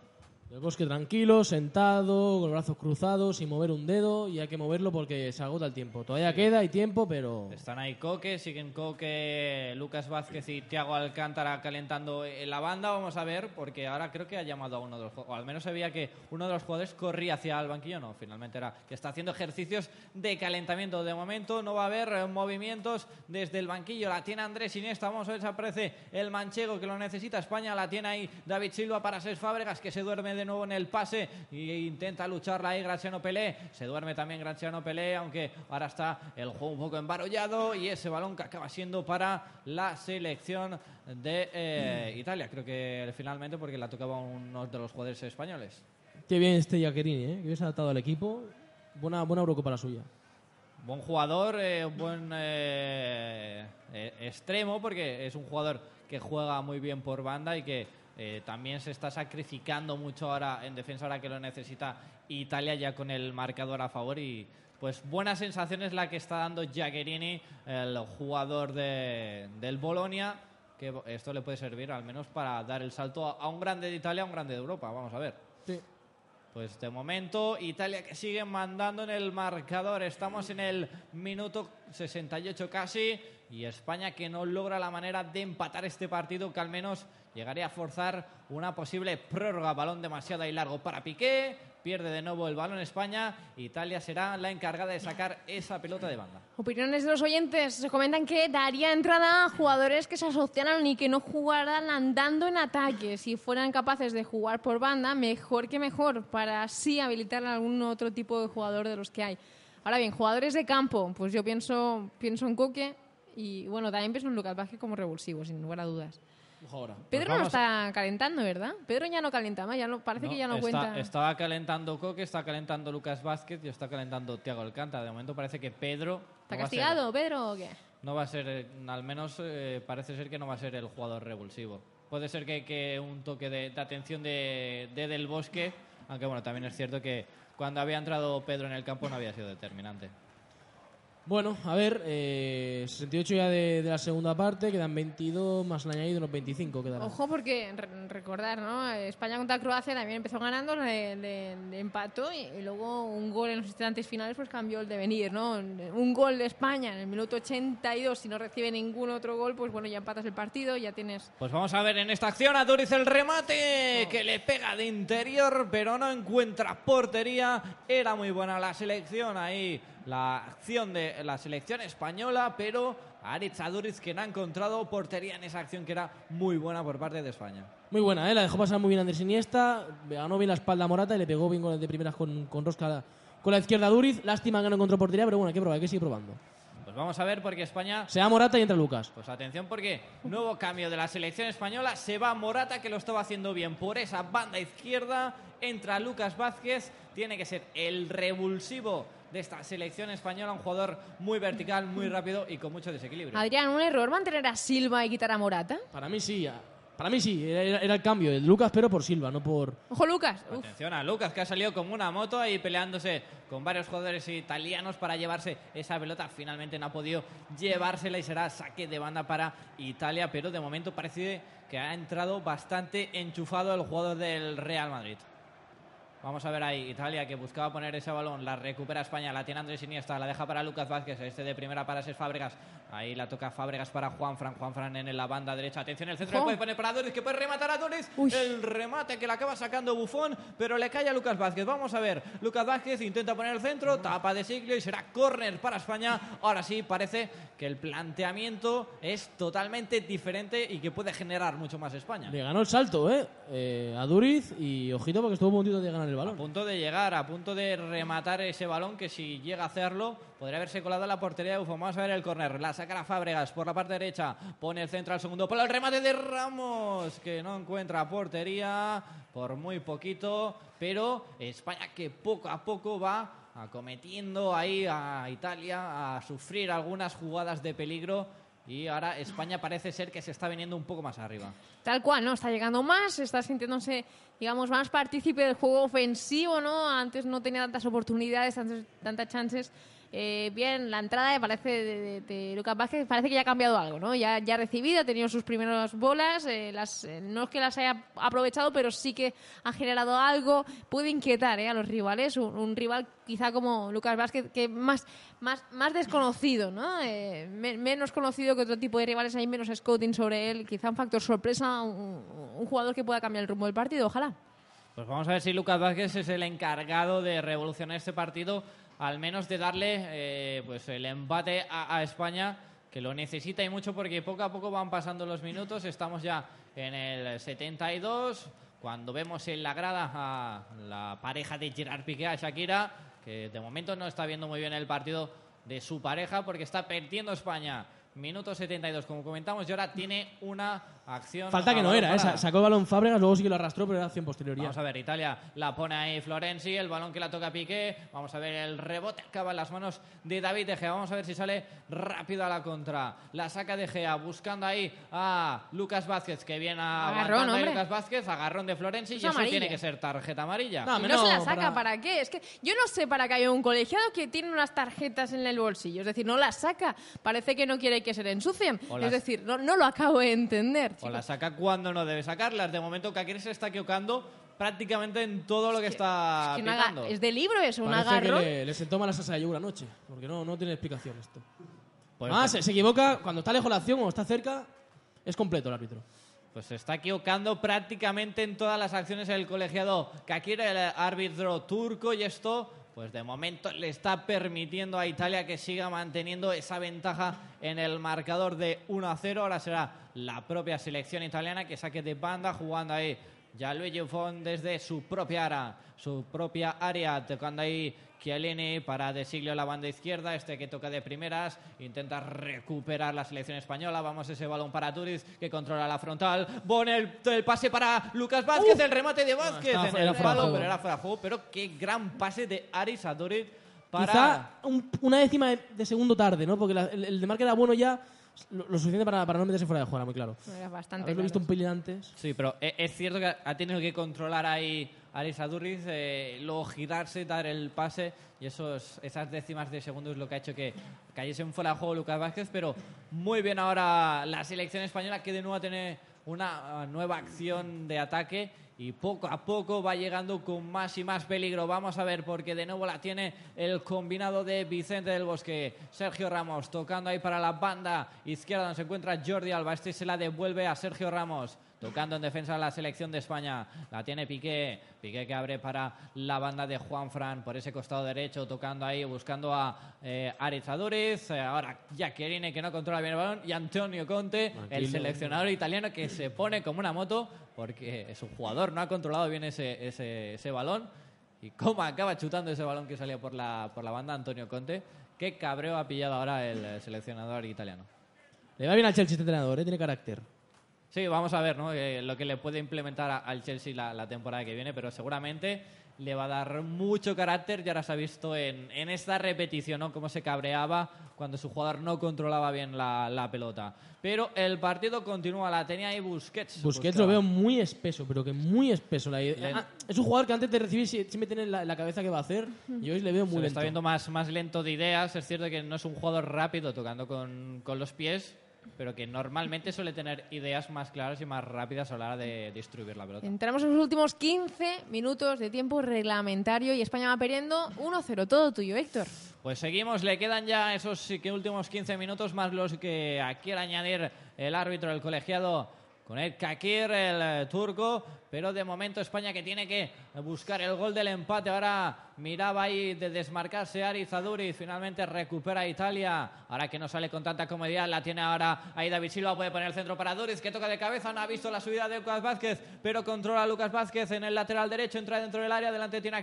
El bosque tranquilo, sentado, con los brazos cruzados, sin mover un dedo, y hay que moverlo porque se agota el tiempo. Todavía queda, hay tiempo, pero. Están ahí Coque, siguen Coque, Lucas Vázquez y Tiago Alcántara calentando en la banda. Vamos a ver, porque ahora creo que ha llamado a uno de los o al menos se veía que uno de los jugadores corría hacia el banquillo. No, finalmente era que está haciendo ejercicios de calentamiento. De momento no va a haber movimientos desde el banquillo. La tiene Andrés Iniesta. Vamos a ver si aparece el manchego que lo necesita España. La tiene ahí David Silva para Ses Fábregas, que se duerme de nuevo en el pase e intenta lucharla ahí Graciano Pelé. Se duerme también Graciano Pelé, aunque ahora está el juego un poco embarollado y ese balón que acaba siendo para la selección de eh, Italia. Creo que finalmente porque la tocaba uno de los jugadores españoles. Qué bien este Jaquerini, ¿eh? que hubiese adaptado al equipo. Buena, buena Eurocopa la suya. Buen jugador, eh, buen eh, extremo, porque es un jugador que juega muy bien por banda y que eh, también se está sacrificando mucho ahora en defensa, ahora que lo necesita Italia ya con el marcador a favor y pues buena sensación es la que está dando Jaquerini, el jugador de, del Bolonia, que esto le puede servir al menos para dar el salto a, un grande de Italia, a un grande de Europa, vamos a ver. Sí. Pues de momento Italia que sigue mandando en el marcador, estamos en el minuto 68 casi y España que no logra la manera de empatar este partido que al menos llegaría a forzar una posible prórroga. Balón demasiado y largo para Piqué. Pierde de nuevo el balón España. Italia será la encargada de sacar esa pelota de banda. Opiniones de los oyentes. Se comentan que daría entrada a jugadores que se asociaran y que no jugaran andando en ataque. Si fueran capaces de jugar por banda, mejor que mejor, para así habilitar a algún otro tipo de jugador de los que hay. Ahora bien, jugadores de campo, pues yo pienso, pienso en Coque y bueno, también pienso en Lucas Vázquez como revulsivo, sin lugar a dudas. Pedro pues no está calentando, ¿verdad? Pedro ya no calenta más, ya no, parece que ya no cuenta. Estaba calentando Coque, está calentando Lucas Vázquez y está calentando Tiago Alcántara. De momento parece que Pedro. ¿Está castigado, Pedro, o qué? No va a ser, al menos eh, parece ser que no va a ser el jugador revulsivo. Puede ser que, un toque de, atención de, de, Del Bosque, aunque bueno, también es cierto que cuando había entrado Pedro en el campo no había sido determinante. Bueno, a ver, eh, 68 ya de, la segunda parte, quedan 22, más el añadido unos 25 quedarán. Ojo, porque recordar, ¿no? España contra Croacia también empezó ganando, de, de, empató y, luego un gol en los instantes finales pues cambió el devenir, ¿no? Un gol de España en el minuto 82, si no recibe ningún otro gol, pues bueno, ya empatas el partido, ya tienes... Pues vamos a ver en esta acción a Doriz el remate, que le pega de interior, pero no encuentra portería. Era muy buena la selección ahí la acción de la selección española, pero Aritz Aduriz que no ha encontrado portería en esa acción que era muy buena por parte de España. Muy buena, ¿eh? la dejó pasar muy bien Andrés Iniesta, ganó bien la espalda a Morata y le pegó bien de primeras con, con Rosca con la izquierda Duriz. Lástima que no encontró portería, pero bueno, hay que probar, hay que seguir probando. Pues vamos a ver porque España... Se va Morata y entra Lucas. Pues atención porque nuevo cambio de la selección española. Se va Morata que lo estaba haciendo bien por esa banda izquierda. Entra Lucas Vázquez. Tiene que ser el revulsivo de esta selección española, un jugador muy vertical, muy rápido y con mucho desequilibrio. Adrián, ¿un error mantener a Silva y quitar a Morata? Para mí sí, para mí sí, era, el cambio. El Lucas, pero por Silva, no por. Ojo, Lucas. Atención a Lucas, que ha salido como una moto ahí peleándose con varios jugadores italianos para llevarse esa pelota. Finalmente no ha podido llevársela y será saque de banda para Italia, pero de momento parece que ha entrado bastante enchufado el jugador del Real Madrid. Vamos a ver ahí, Italia que buscaba poner ese balón, la recupera España, la tiene Andrés Iniesta, la deja para Lucas Vázquez, este de primera para Ses Fábregas, Ahí la toca Fábregas para Juan Fran. Juan Fran en la banda derecha. Atención, el centro le puede poner para Doris, que puede rematar a Doris. Uy. El remate que le acaba sacando Bufón, pero le cae a Lucas Vázquez. Vamos a ver. Lucas Vázquez intenta poner el centro, tapa de Siglio y será córner para España. Ahora sí, parece que el planteamiento es totalmente diferente y que puede generar mucho más España. Le ganó el salto, ¿eh? Eh, a Duriz y ojito porque estuvo a puntito de ganar el A balón. punto de llegar, a punto de rematar ese balón que si llega a hacerlo podría haberse colado la portería de Bufón. Vamos a ver el córner. La sacará Fábregas por la parte derecha. Pone el centro al segundo palo. El remate de Ramos que no encuentra portería por muy poquito. Pero España que poco a poco va acometiendo ahí a Italia a sufrir algunas jugadas de peligro. Y ahora España parece ser que se está viniendo un poco más arriba. Tal cual, ¿no? Está llegando más, está sintiéndose, digamos, más partícipe del juego ofensivo, ¿no? Antes no tenía tantas oportunidades, tantas chances. Eh, bien, la entrada parece de, de- de Lucas Vázquez parece que ya ha cambiado algo, ¿no? Ya, ya ha recibido, ha tenido sus primeras bolas, eh, las, eh, no es que las haya aprovechado, pero sí que ha generado algo, puede inquietar ¿eh? a los rivales, un, un rival quizá como Lucas Vázquez, que más, más, más desconocido, ¿no? Eh, me- menos conocido que otro tipo de rivales, hay menos scouting sobre él, quizá un factor sorpresa, un, un jugador que pueda cambiar el rumbo del partido, ojalá. Pues vamos a ver si Lucas Vázquez es el encargado de revolucionar este partido, al menos de darle eh, pues el empate a, España, que lo necesita y mucho porque poco a poco van pasando los minutos. Estamos ya en el 72, cuando vemos en la grada a la pareja de Gerard Piqué, a Shakira, que de momento no está viendo muy bien el partido de su pareja porque está perdiendo España. Minuto 72, como comentamos, y ahora tiene una acción. Falta que a no era, ¿eh? parado. Sa- Sacó el balón Fábregas, luego sí que lo arrastró, pero era acción posterioridad. Vamos a ver, Italia la pone ahí Florenzi, el balón que la toca Piqué. Vamos a ver el rebote, acaba en las manos de David De Gea. Vamos a ver si sale rápido a la contra. La saca De Gea, buscando ahí a Lucas Vázquez, que viene a Agarrón, hombre. Lucas Vázquez, agarrón de Florenzi, Es y eso amarilla. tiene que ser tarjeta amarilla. No, se la saca, para- para... qué? Es que yo no sé para qué hay un colegiado que tiene unas tarjetas en el bolsillo. Es decir, no las saca. Parece que no quiere que se le ensucien. Es decir, no, no lo acabo de entender. O la saca cuando no debe sacarlas. De momento, Kakir se está equivocando prácticamente en todo lo que está Es, que es de libro eso, un que le, le sentó mala salsa de yogur anoche, porque no, no tiene explicación esto. Pues- ah, se, se equivoca cuando está lejos la acción o está cerca, es completo el árbitro. Pues se está equivocando prácticamente en todas las acciones el colegiado Kakir, el árbitro turco, y esto, pues de momento le está permitiendo a Italia que siga manteniendo esa ventaja en el marcador de 1 a 0. Ahora será la propia selección italiana que saque de banda jugando ahí. Ya Luigi Buffon desde su propia área, su propia área, tocando ahí Chiellini para De Siglio la banda izquierda, este que toca de primeras, intenta recuperar la selección española, vamos ese balón para Turiz que controla la frontal, pone el, el pase para Lucas Vázquez, el remate de Vázquez estaba en el palo, pero era fuera de juego, pero qué gran pase de Aris a Turiz para... Quizá un- una décima de, de segundo tarde, ¿no? Porque la- el, el de marca era bueno ya, lo, lo suficiente para, para no meterse fuera de juego, era muy claro. Era bastante Haberlo visto un pelín antes. Sí, pero e- es cierto que ha tenido que controlar ahí Aris Aduriz, eh, luego girarse, dar el pase y esos, esas décimas de segundo es lo que ha hecho que cayese en fuera de juego Lucas Vázquez, pero muy bien ahora la selección española que de nuevo tiene una ah, nueva acción de ataque y poco a poco va llegando con más y más peligro. Vamos a ver porque de nuevo la tiene el combinado de Vicente del Bosque. Sergio Ramos tocando ahí para la banda izquierda donde se encuentra Jordi Alba. Este se la devuelve a Sergio Ramos. Tocando en defensa la selección de España. La tiene Piqué. Piqué que abre para la banda de Juan Fran por ese costado derecho. Tocando ahí, buscando a eh. Eh, ahora Jacqueline que no controla bien el balón. Y Antonio Conte, el seleccionador italiano que se pone como una moto porque su jugador no ha controlado bien ese, ese, ese balón. Y cómo acaba chutando ese balón que salía por la, por la banda Antonio Conte. Qué cabreo ha pillado ahora el seleccionador italiano. Le va bien al Chelsea este entrenador, ¿eh? tiene carácter. Sí, vamos a ver ¿no? Eh, lo que le puede implementar a- al Chelsea la, la temporada que viene, pero seguramente le va a dar mucho carácter. Ya ahora se ha visto en, en esta repetición ¿no? cómo se cabreaba cuando su jugador no controlaba bien la, la pelota. Pero el partido continúa, la tenía ahí Busquets. Busquets Buscaba. lo veo muy espeso, pero que muy espeso. La- Le- ah, es un jugador que antes de recibir sie- siempre tiene en la, la cabeza qué va a hacer y hoy le veo Se muy le lento. está viendo más, más lento de ideas. Es cierto que no es un jugador rápido tocando con, con los pies, pero que normalmente suele tener ideas más claras y más rápidas a la hora de distribuir la pelota. Entramos en los últimos 15 minutos de tiempo reglamentario y España va perdiendo 1-0. Todo tuyo, Héctor. Pues seguimos, le quedan ya esos que últimos 15 minutos más los que quiere añadir el árbitro, el colegiado con el Kakir, el turco, pero de momento España que tiene que buscar el gol del empate. Ahora miraba ahí de desmarcarse Arizaduri, finalmente recupera Italia. Ahora que no sale con tanta comodidad, la tiene ahora ahí David Silva, puede poner el centro para Duriz, que toca de cabeza, no ha visto la subida de Lucas Vázquez, pero controla a Lucas Vázquez en el lateral derecho, entra dentro del área, delante tiene a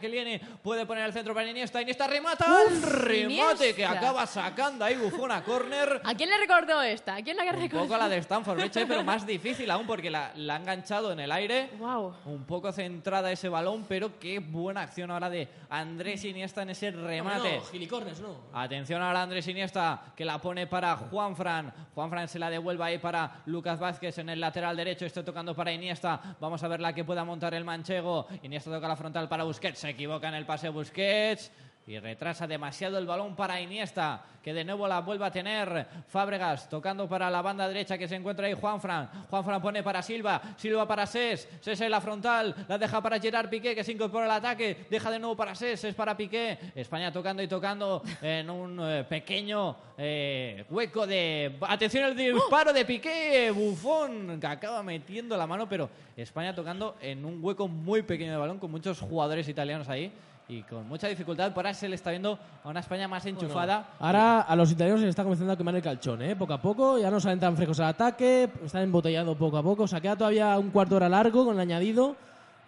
puede poner el centro para Iniesta, Iniesta remata, el remate que Iniesta. acaba sacando ahí Buffon a córner. ¿A quién le recordó esta? ¿A quién la Un recordó? poco la de Stanford pero más difícil aún porque la, la ha enganchado en el aire. Wow. Un poco centrada ese balón, pero qué buena acción ahora de Andrés Iniesta en ese remate. No, gilicornes, no. Atención ahora Andrés Iniesta, que la pone para Juanfran. Juanfran se la devuelve ahí para Lucas Vázquez en el lateral derecho. Está tocando para Iniesta. Vamos a ver la que pueda montar el manchego. Iniesta toca la frontal para Busquets. Se equivoca en el pase Busquets. Y retrasa demasiado el balón para Iniesta, que de nuevo la vuelve a tener. Fábregas tocando para la banda derecha que se encuentra ahí Juanfran. Juanfran pone para Silva, Silva para Ses, Ses en la frontal, la deja para Gerard Piqué que se incorpora al ataque, deja de nuevo para Ses, es para Piqué. España tocando y tocando en un eh, pequeño eh, hueco de... Atención el disparo de Piqué, Bufón, que acaba metiendo la mano, pero España tocando en un hueco muy pequeño de balón con muchos jugadores italianos ahí. Y con mucha dificultad, por ahora se le está viendo a una España más enchufada. Ahora a los italianos se les está comenzando a quemar el calchón, ¿eh? Poco a poco, ya no salen tan frescos al ataque, están embotellando poco a poco. O sea, queda todavía un cuarto de hora largo con el añadido.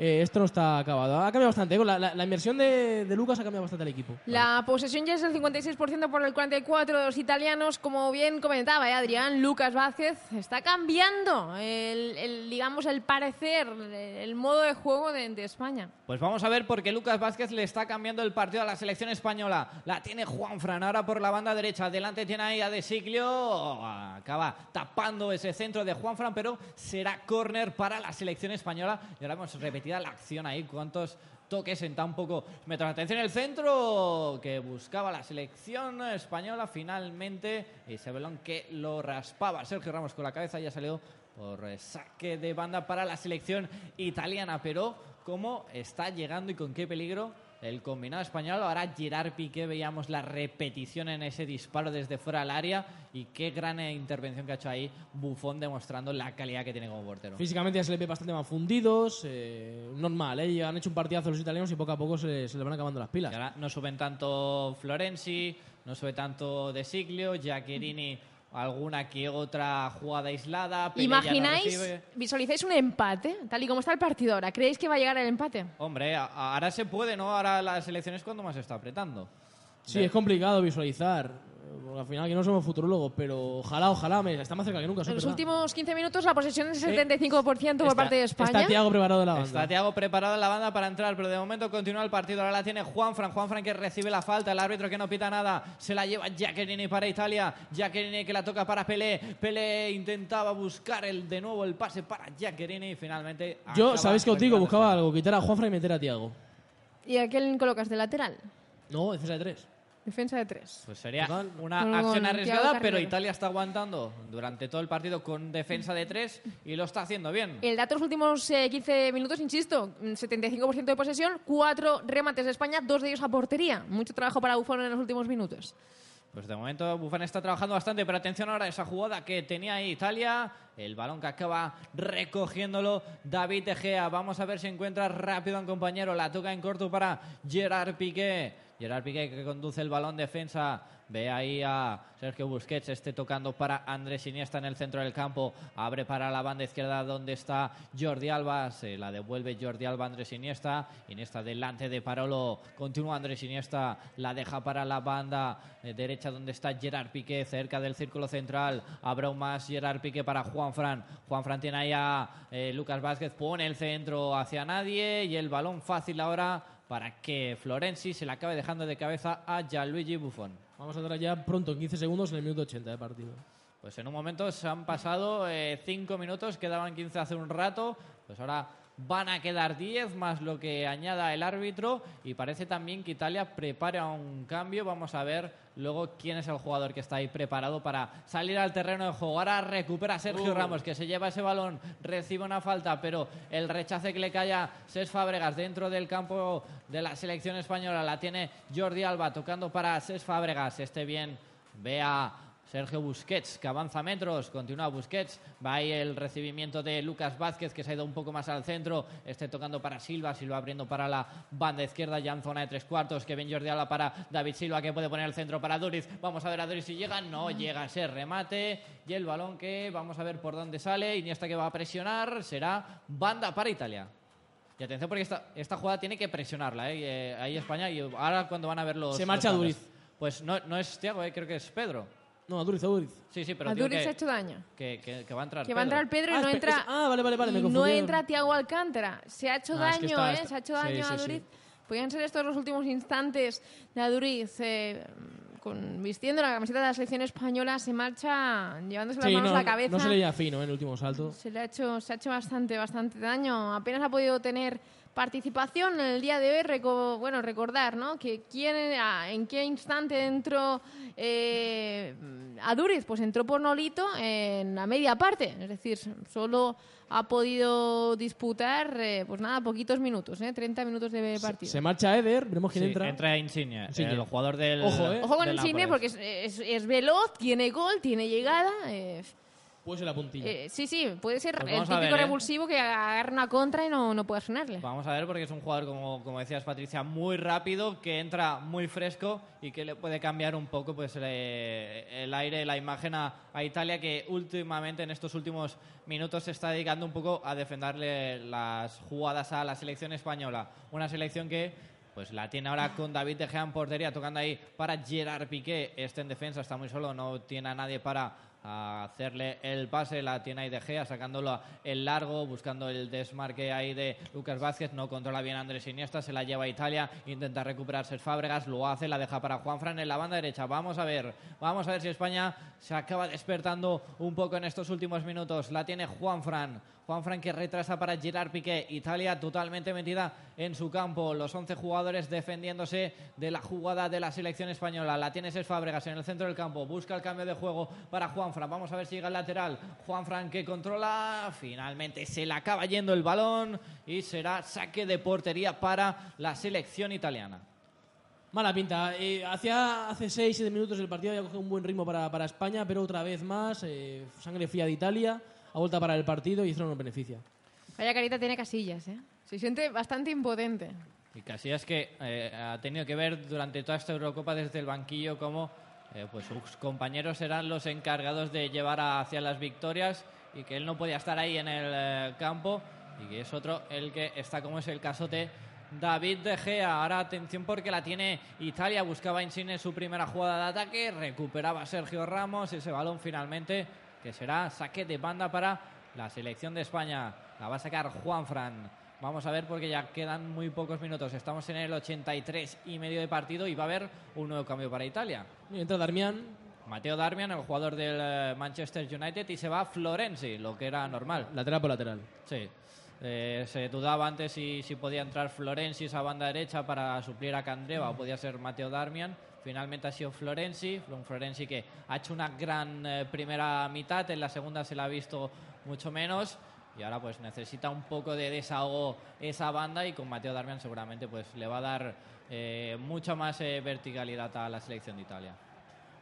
Eh, esto no está acabado. Ha cambiado bastante. ¿eh? La, la- la inversión de, de Lucas ha cambiado bastante al equipo. La posesión ya es el 56% por el 44% de los italianos. Como bien comentaba eh, Adrián, Lucas Vázquez está cambiando el, el, digamos, el parecer, el modo de juego de, de España. Pues vamos a ver porque Lucas Vázquez le está cambiando el partido a la selección española. La tiene Juan Fran ahora por la banda derecha. Delante tiene ahí a De Siglio. Acaba tapando ese centro de Juan Fran, pero será córner para la selección española. Y ahora hemos la acción ahí. ¿Cuántos toques en tan poco metros? Atención el centro que buscaba la selección española finalmente. Ese balón que lo raspaba Sergio Ramos con la cabeza ya salió por saque de banda para la selección italiana. Pero cómo está llegando y con qué peligro el combinado español. Ahora Gerard Piqué, veíamos la repetición en ese disparo desde fuera del área y qué gran eh, intervención que ha hecho ahí Buffon demostrando la calidad que tiene como portero. Físicamente ya se les ve bastante más fundidos. eh, normal, ¿eh? Han hecho un partidazo los italianos y poco a poco se, se les van acabando las pilas. Y ahora no suben tanto Florenzi, no sube tanto De Siglio, Giaccherini alguna que otra jugada aislada. Pelé ya no ¿Imagináis, visualizáis un empate? Tal y como está el partido ahora, ¿creéis que va a llegar el empate? Hombre, ahora se puede, ¿no? Ahora la selección es cuando más se está apretando. Sí, es complicado visualizar. Porque al final que no somos futurólogos, pero ojalá, ojalá, me, está más cerca que nunca. En los verdad. últimos 15 minutos la posesión es el 75% por está- parte de Está España. Thiago preparado de la banda. Está Thiago preparado en la banda para entrar, pero de momento continúa el partido. Ahora la tiene Juanfran. Juanfran que recibe la falta. El árbitro que no pita nada. Se la lleva Giaccherini para Italia. Giaccherini que la toca para Pelé. Pelé intentaba buscar el, de nuevo el pase para Giaccherini y finalmente. Yo, ¿sabéis qué os digo? Buscaba algo, quitar a Juanfra y meter a Thiago. ¿Y a quién colocas de lateral? No, defensa de tres. Defensa de tres. Pues sería Total. una Con acción Thiago arriesgada, pero Carrillo. Italia está aguantando durante todo el partido con defensa de tres y lo está haciendo bien. El dato de los últimos eh, 15 minutos, insisto, mm, 75% de posesión, cuatro remates de España, dos de ellos a portería. Mucho trabajo para Buffon en los últimos minutos. Pues de momento Buffon está trabajando bastante, pero atención ahora a esa jugada que tenía ahí Italia. El balón que acaba recogiéndolo David De Gea. Vamos a ver si encuentra rápido a un compañero. La toca en corto para Gerard Piqué. Gerard Piqué que conduce el balón defensa. Ve ahí a Sergio Busquets, este tocando para Andrés Iniesta en el centro del campo. Abre para la banda izquierda donde está Jordi Alba. Se la devuelve Jordi Alba Andrés Iniesta. Iniesta delante de Parolo. Continúa Andrés Iniesta. La deja para la banda eh, derecha donde está Gerard Piqué, cerca del círculo central. Abre aún más Gerard Piqué para Juan Fran. Juan Fran tiene ahí a eh, Lucas Vázquez. Pone el centro hacia nadie. Y el balón fácil ahora para que Florenzi se la acabe dejando de cabeza a Gianluigi Buffon. Vamos a entrar ya pronto, en 15 segundos, en el minuto 80 de partido. Pues en un momento se han pasado 5 minutos, quedaban 15 hace un rato. Pues ahora van a quedar 10 más lo que añada el árbitro y parece también que Italia prepara un cambio. Vamos a ver luego quién es el jugador que está ahí preparado para salir al terreno de juego. Ahora recupera Sergio Uh. Ramos que se lleva ese balón, recibe una falta, pero el rechace que le cae a Cés Fábregas dentro del campo de la selección española la tiene Jordi Alba tocando para Cés Fábregas. Este bien ve a Sergio Busquets, que avanza metros, continúa Busquets, va ahí el recibimiento de Lucas Vázquez, que se ha ido un poco más al centro, este tocando para Silva, Silva abriendo para la banda izquierda, ya en zona de tres cuartos, que ven Jordi Alba para David Silva, que puede poner el centro para Duriz, vamos a ver a Duriz si llega, no llega ese remate, y el balón que vamos a ver por dónde sale, Iniesta que va a presionar, será banda para Italia. Y atención porque esta, esta jugada tiene que presionarla, ¿eh? Eh, ahí España, y ahora cuando van a ver los... Se marcha los Duriz. Pues no, no es Thiago, eh, creo que es Pedro. No, a Duriz, a Duriz. Sí, sí, pero A Duriz ha hecho daño. que, que- que va a entrar Que va a Pedro. entrar Pedro y Ah, no entra. es- ah, vale, vale, vale, me no entra Tiago Alcántara. Se ha hecho Ah, es que daño, está- ¿eh? Se ha hecho sí, daño sí, a sí. Duriz. Podrían ser estos los últimos instantes de Aduriz. eh, con, vistiendo la camiseta de la selección española, se marcha llevándose las Sí, manos no, a la cabeza. no se leía fino en el último salto. Se le ha hecho, se ha hecho bastante, bastante daño. Apenas ha podido tener participación en el día de hoy. Reco- bueno, recordar, ¿no? Que quién, era- en qué instante entró eh, Aduriz, pues entró por Nolito en la media parte. Es decir, solo ha podido disputar, eh, pues nada, poquitos minutos, ¿eh? 30 minutos de partido. Se marcha Eder, veremos quién Sí, entra. entra Insigne, Insigne. el jugador del. Ojo, ¿eh? Ojo con cine porque es, es- es veloz, tiene gol, tiene llegada. Puede ser la puntilla. eh, sí, sí, puede ser Pues el típico ver, ¿eh? revulsivo que agarra una contra y no, no puede sonarle. Vamos a ver porque es un jugador, como, como decías Patricia, muy rápido, que entra muy fresco y que le puede cambiar un poco pues le- el aire, la imagen a, a Italia, que últimamente en estos últimos minutos se está dedicando un poco a defenderle las jugadas a la selección española. Una selección que pues la tiene ahora con David De Gea en portería, tocando ahí para Gerard Piqué. Este en defensa está muy solo, no tiene a nadie para a hacerle el pase, la tiene ahí De Gea, sacándolo el largo, buscando el desmarque ahí de Lucas Vázquez, no controla bien Andrés Iniesta, se la lleva a Italia, intenta recuperarse Fábregas, lo hace, la deja para Juanfran en la banda derecha. Vamos a ver, vamos a ver si España se acaba despertando un poco en estos últimos minutos. La tiene Juanfran, Juanfran que retrasa para Gerard Piqué, Italia totalmente metida en su campo, los 11 jugadores defendiéndose de la jugada de la selección española. La tiene Ses Fábregas en el centro del campo, busca el cambio de juego para Juanfran. Vamos a ver si llega el lateral. Juanfran que controla, finalmente se le acaba yendo el balón y será saque de portería para la selección italiana. Mala pinta. Eh, hacía hace 6-7 minutos el partido había cogido un buen ritmo para, para España, pero otra vez más, eh, sangre fría de Italia, ha vuelto a parar el partido y eso no nos beneficia. Vaya carita tiene Casillas, ¿eh? Se siente bastante impotente. Y Casillas que eh, ha tenido que ver durante toda esta Eurocopa desde el banquillo cómo eh, pues sus compañeros eran los encargados de llevar a- hacia las victorias y que él no podía estar ahí en el eh, campo y que es otro el que está como es el caso de David De Gea. Ahora atención porque la tiene Italia, buscaba Insigne su primera jugada de ataque, recuperaba Sergio Ramos ese balón finalmente que será saque de banda para la selección de España. La va a sacar Juan Fran. Vamos a ver porque ya quedan muy pocos minutos. Estamos en el 83 y medio de partido y va a haber un nuevo cambio para Italia. Y entra Darmian, Mateo Darmian, el jugador del eh, Manchester United, y se va Florenzi, lo que era normal. lateral por lateral. Sí. Eh, se dudaba antes si, si podía entrar Florenzi esa banda derecha para suplir a Candreva o podía ser Mateo Darmian. Finalmente ha sido Florenzi, un Florenzi que ha hecho una gran eh, primera mitad, en la segunda se la ha visto mucho menos y ahora pues necesita un poco de desahogo esa banda y con Mateo Darmian seguramente pues le va a dar eh, mucha más eh, verticalidad a la selección de Italia.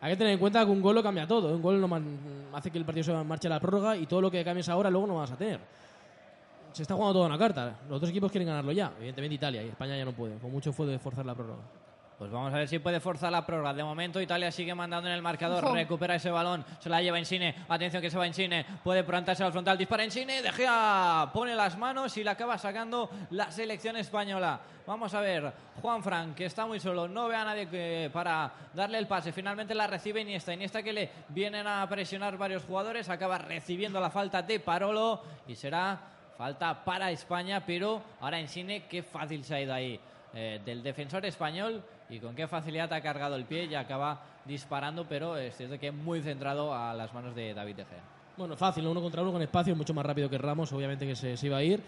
Hay que tener en cuenta que un gol lo cambia todo. Un gol no man- hace que el partido se marche a la prórroga y todo lo que cambies ahora luego no vas a tener. Se está jugando toda una carta. Los dos equipos quieren ganarlo ya. Evidentemente Italia y España ya no puede. Con mucho fue de forzar la prórroga. Pues vamos a ver si puede forzar la prórroga. De momento Italia sigue mandando en el marcador. Ojo. Recupera ese balón. Se la lleva Insine. Atención que se va Insine. Puede plantarse al frontal. Dispara Insine. De Gea pone las manos y la acaba sacando la selección española. Vamos a ver. Juan Fran, que está muy solo. No ve a nadie que- para darle el pase. Finalmente la recibe Iniesta. Iniesta que le vienen a presionar varios jugadores. Acaba recibiendo la falta de Parolo. Y será falta para España. Pero ahora Insine, qué fácil se ha ido ahí. eh, del defensor español y con qué facilidad ha cargado el pie y acaba disparando, pero es cierto que muy centrado a las manos de David De Gea. Bueno, fácil, ¿no? uno contra uno con espacio, mucho más rápido que Ramos, obviamente que se, se iba a ir.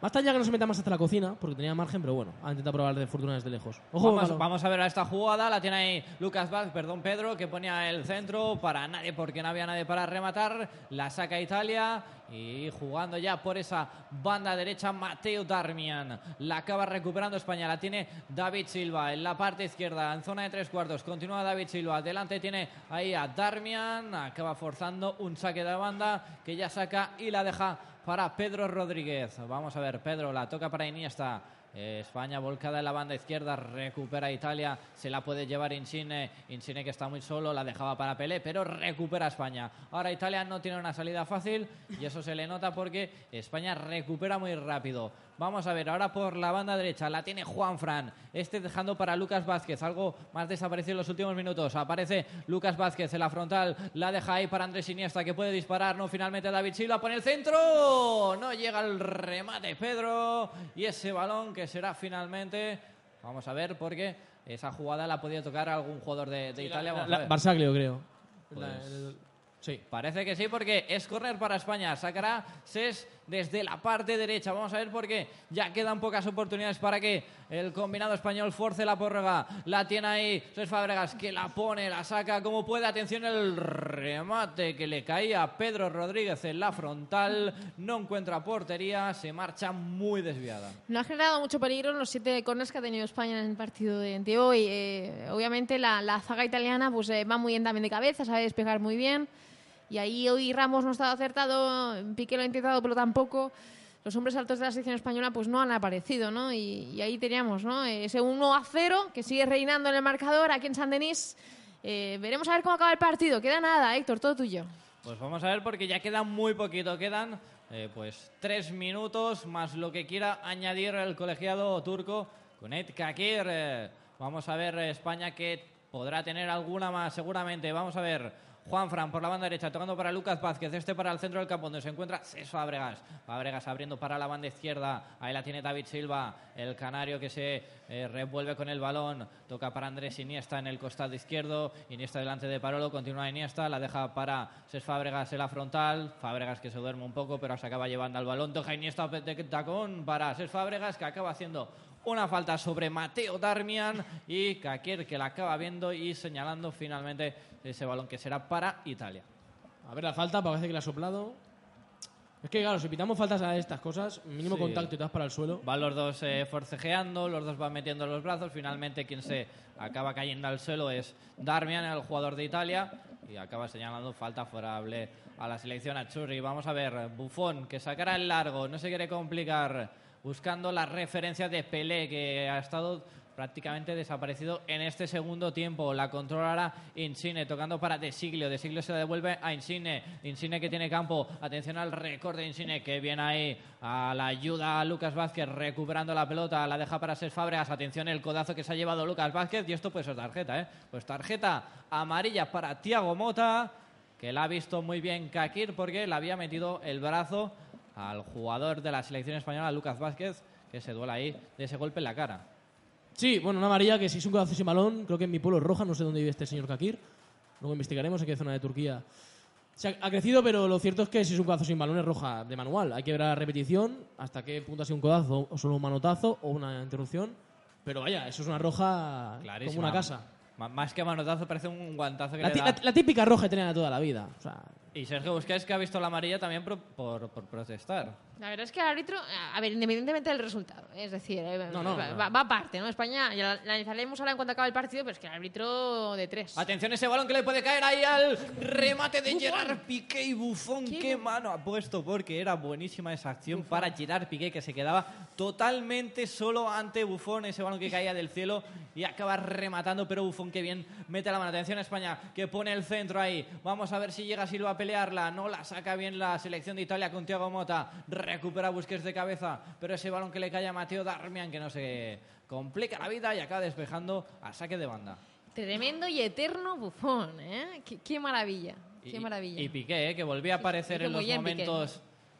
Basta ya que no se meta más hasta la cocina, porque tenía margen, pero bueno, ha intentado probar de fortuna desde lejos. Ojo, Vamos, vamos a ver a esta jugada, la tiene ahí Lucas Vaz, perdón Pedro, que ponía el centro para nadie porque no había nadie para rematar, la saca Italia y jugando ya por esa banda derecha Mateo Darmian, la acaba recuperando España, la tiene David Silva en la parte izquierda, en zona de tres cuartos, continúa David Silva, delante tiene ahí a Darmian, acaba forzando un saque de banda que ya saca y la deja para Pedro Rodríguez. Vamos a ver, Pedro la toca para Iniesta. España volcada en la banda izquierda, recupera Italia, se la puede llevar Insigne, Insigne que está muy solo, la dejaba para Pelé, pero recupera España. Ahora Italia no tiene una salida fácil y eso se le nota porque España recupera muy rápido. Vamos a ver, ahora por la banda derecha la tiene Juan Fran, este dejando para Lucas Vázquez, algo más desaparecido en los últimos minutos. Aparece Lucas Vázquez en la frontal, la deja ahí para Andrés Iniesta que puede disparar, no finalmente David Silva pone el centro, no llega el remate Pedro y ese balón que será finalmente, vamos a ver porque esa jugada la podía tocar algún jugador de, de Italia. Vamos La-. Barsaglio, creo. Pues- La- el- sí. Parece que sí, porque es correr para España. Sacará Ses desde la parte derecha. Vamos a ver por qué. Ya quedan pocas oportunidades para que el combinado español force la prórroga. La tiene ahí Ses Fábregas, que la pone, la saca como puede. Atención el remate que le caía a Pedro Rodríguez en la frontal. No encuentra portería, se marcha muy desviada. No ha generado mucho peligro en los siete corners que ha tenido España en el partido de, de hoy. Eh, obviamente la, la zaga italiana pues, eh, va muy bien también de cabeza, sabe despejar muy bien. Y ahí hoy Ramos no ha estado acertado, Piqué lo ha intentado, pero tampoco. Los hombres altos de la selección española pues no han aparecido, ¿no? Y, y ahí teníamos, ¿no? Ese 1 a 0 que sigue reinando en el marcador aquí en San Denis. Eh, veremos a ver cómo acaba el partido. Queda nada, Héctor, todo tuyo. Pues vamos a ver porque ya queda muy poquito, quedan eh, pues tres minutos más lo que quiera añadir el colegiado turco Kunet Kakir. Eh, vamos a ver eh, España que podrá tener alguna más seguramente. Vamos a ver Juan Fran por la banda derecha tocando para Lucas Vázquez, este para el centro del campo donde se encuentra César Fábregas. Fábregas abriendo para la banda izquierda, ahí la tiene David Silva, el canario que se eh, revuelve con el balón, toca para Andrés Iniesta en el costado izquierdo, Iniesta delante de Parolo, continúa Iniesta, la deja para Cés Fábregas en la frontal, Fábregas que se duerme un poco pero se acaba llevando al balón, toca Iniesta de tacón para Cés Fábregas que acaba haciendo una falta sobre Mateo Darmian y Kakir que la acaba viendo y señalando finalmente ese balón que será para Italia. A ver la falta, parece que la ha soplado. Es que, claro, si pitamos faltas a estas cosas, mínimo Sí. contacto y vas para el suelo. Van los dos eh, forcejeando, los dos van metiendo los brazos. Finalmente, quien se acaba cayendo al suelo es Darmian, el jugador de Italia, y acaba señalando falta favorable a la selección Achurri. Vamos a ver, Buffon, que sacará el largo, no se quiere complicar, buscando la referencia de Pelé, que ha estado prácticamente desaparecido en este segundo tiempo. La controlará Insigne, tocando para De Siglio. De Siglio se devuelve a Insigne. Insigne que tiene campo. Atención al récord de Insigne, que viene ahí a la ayuda a Lucas Vázquez, recuperando la pelota. La deja para Ses Fábregas. Atención el codazo que se ha llevado Lucas Vázquez. Y esto pues es tarjeta, ¿eh? Pues tarjeta amarilla para Tiago Mota, que la ha visto muy bien Kakir porque le había metido el brazo al jugador de la selección española, Lucas Vázquez, que se duela ahí de ese golpe en la cara. Sí, bueno, una amarilla que si es un codazo sin balón, creo que en mi pueblo es roja, no sé dónde vive este señor Kakir. Luego investigaremos en qué zona de Turquía. Se ha, crecido, pero lo cierto es que si es un codazo sin balón es roja de manual. Hay que ver la repetición, hasta qué punto ha sido un codazo, o solo un manotazo, o una interrupción. Pero vaya, eso es una roja como una casa. M- Más que manotazo, parece un guantazo que La, le da. la- la típica roja que tenía toda la vida. O sea, Y Sergio Busquets que ha visto la amarilla también por, por, por protestar. La verdad es que el árbitro, a ver, independientemente del resultado, es decir, eh, No, no, va, no. va- aparte, ¿no? España, ya la, analizaremos ahora en cuanto acabe el partido, pero es que el árbitro de tres. Atención ese balón que le puede caer ahí al remate de Gerard Piqué y Buffon. Qué mano ha puesto porque era buenísima esa acción para Gerard Piqué que se quedaba totalmente solo ante Buffon. Ese balón que caía del cielo y acaba rematando, pero Buffon que bien mete la mano. Atención España que pone el centro ahí. Vamos a ver si llega Silva a pelearla. No la saca bien la selección de Italia con Thiago Mota. Recupera Busquets de cabeza, pero ese balón que le cae a Mateo Darmian que no se complica la vida y acaba despejando a saque de banda. Tremendo y eterno bufón, ¿eh? Qué, qué maravilla, qué Y- maravilla. Y Piqué, ¿eh? que volvía a aparecer en los Piqué.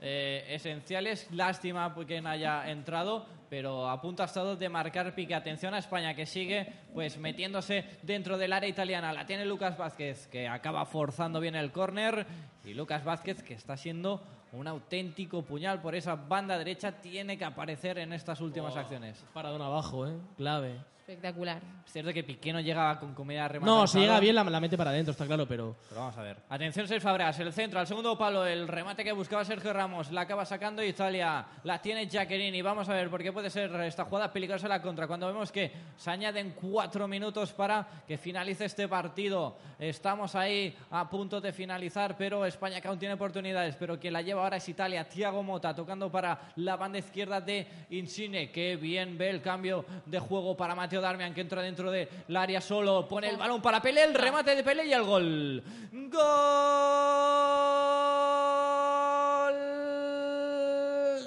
Eh, esenciales. Lástima que no haya entrado, pero a punto ha estado de marcar Piqué. Atención a España, que sigue pues metiéndose dentro del área italiana. La tiene Lucas Vázquez, que acaba forzando bien el córner. Y Lucas Vázquez, que está siendo un auténtico puñal por esa banda derecha, tiene que aparecer en estas últimas acciones. Paradón abajo, ¿eh? Clave. Espectacular. Es cierto que Piqué no llegaba con comida remata. No, si llega bien la, la mete para adentro, está claro, pero... Pero vamos a ver. Atención, Sergio Fabregas, el centro, al segundo palo, el remate que buscaba Sergio Ramos, la acaba sacando Italia, la tiene Giaccherini. Vamos a ver, porque puede ser esta jugada peligrosa la contra. Cuando vemos que se añaden cuatro minutos para que finalice este partido, estamos ahí a punto de finalizar, pero España que aún tiene oportunidades, pero quien la lleva ahora es Italia. Thiago Mota tocando para la banda izquierda de Insigne, que bien ve el cambio de juego para Mateo Darmian, que entra dentro del área solo, pone el balón para Pelé, el remate de Pelé y el gol. Gol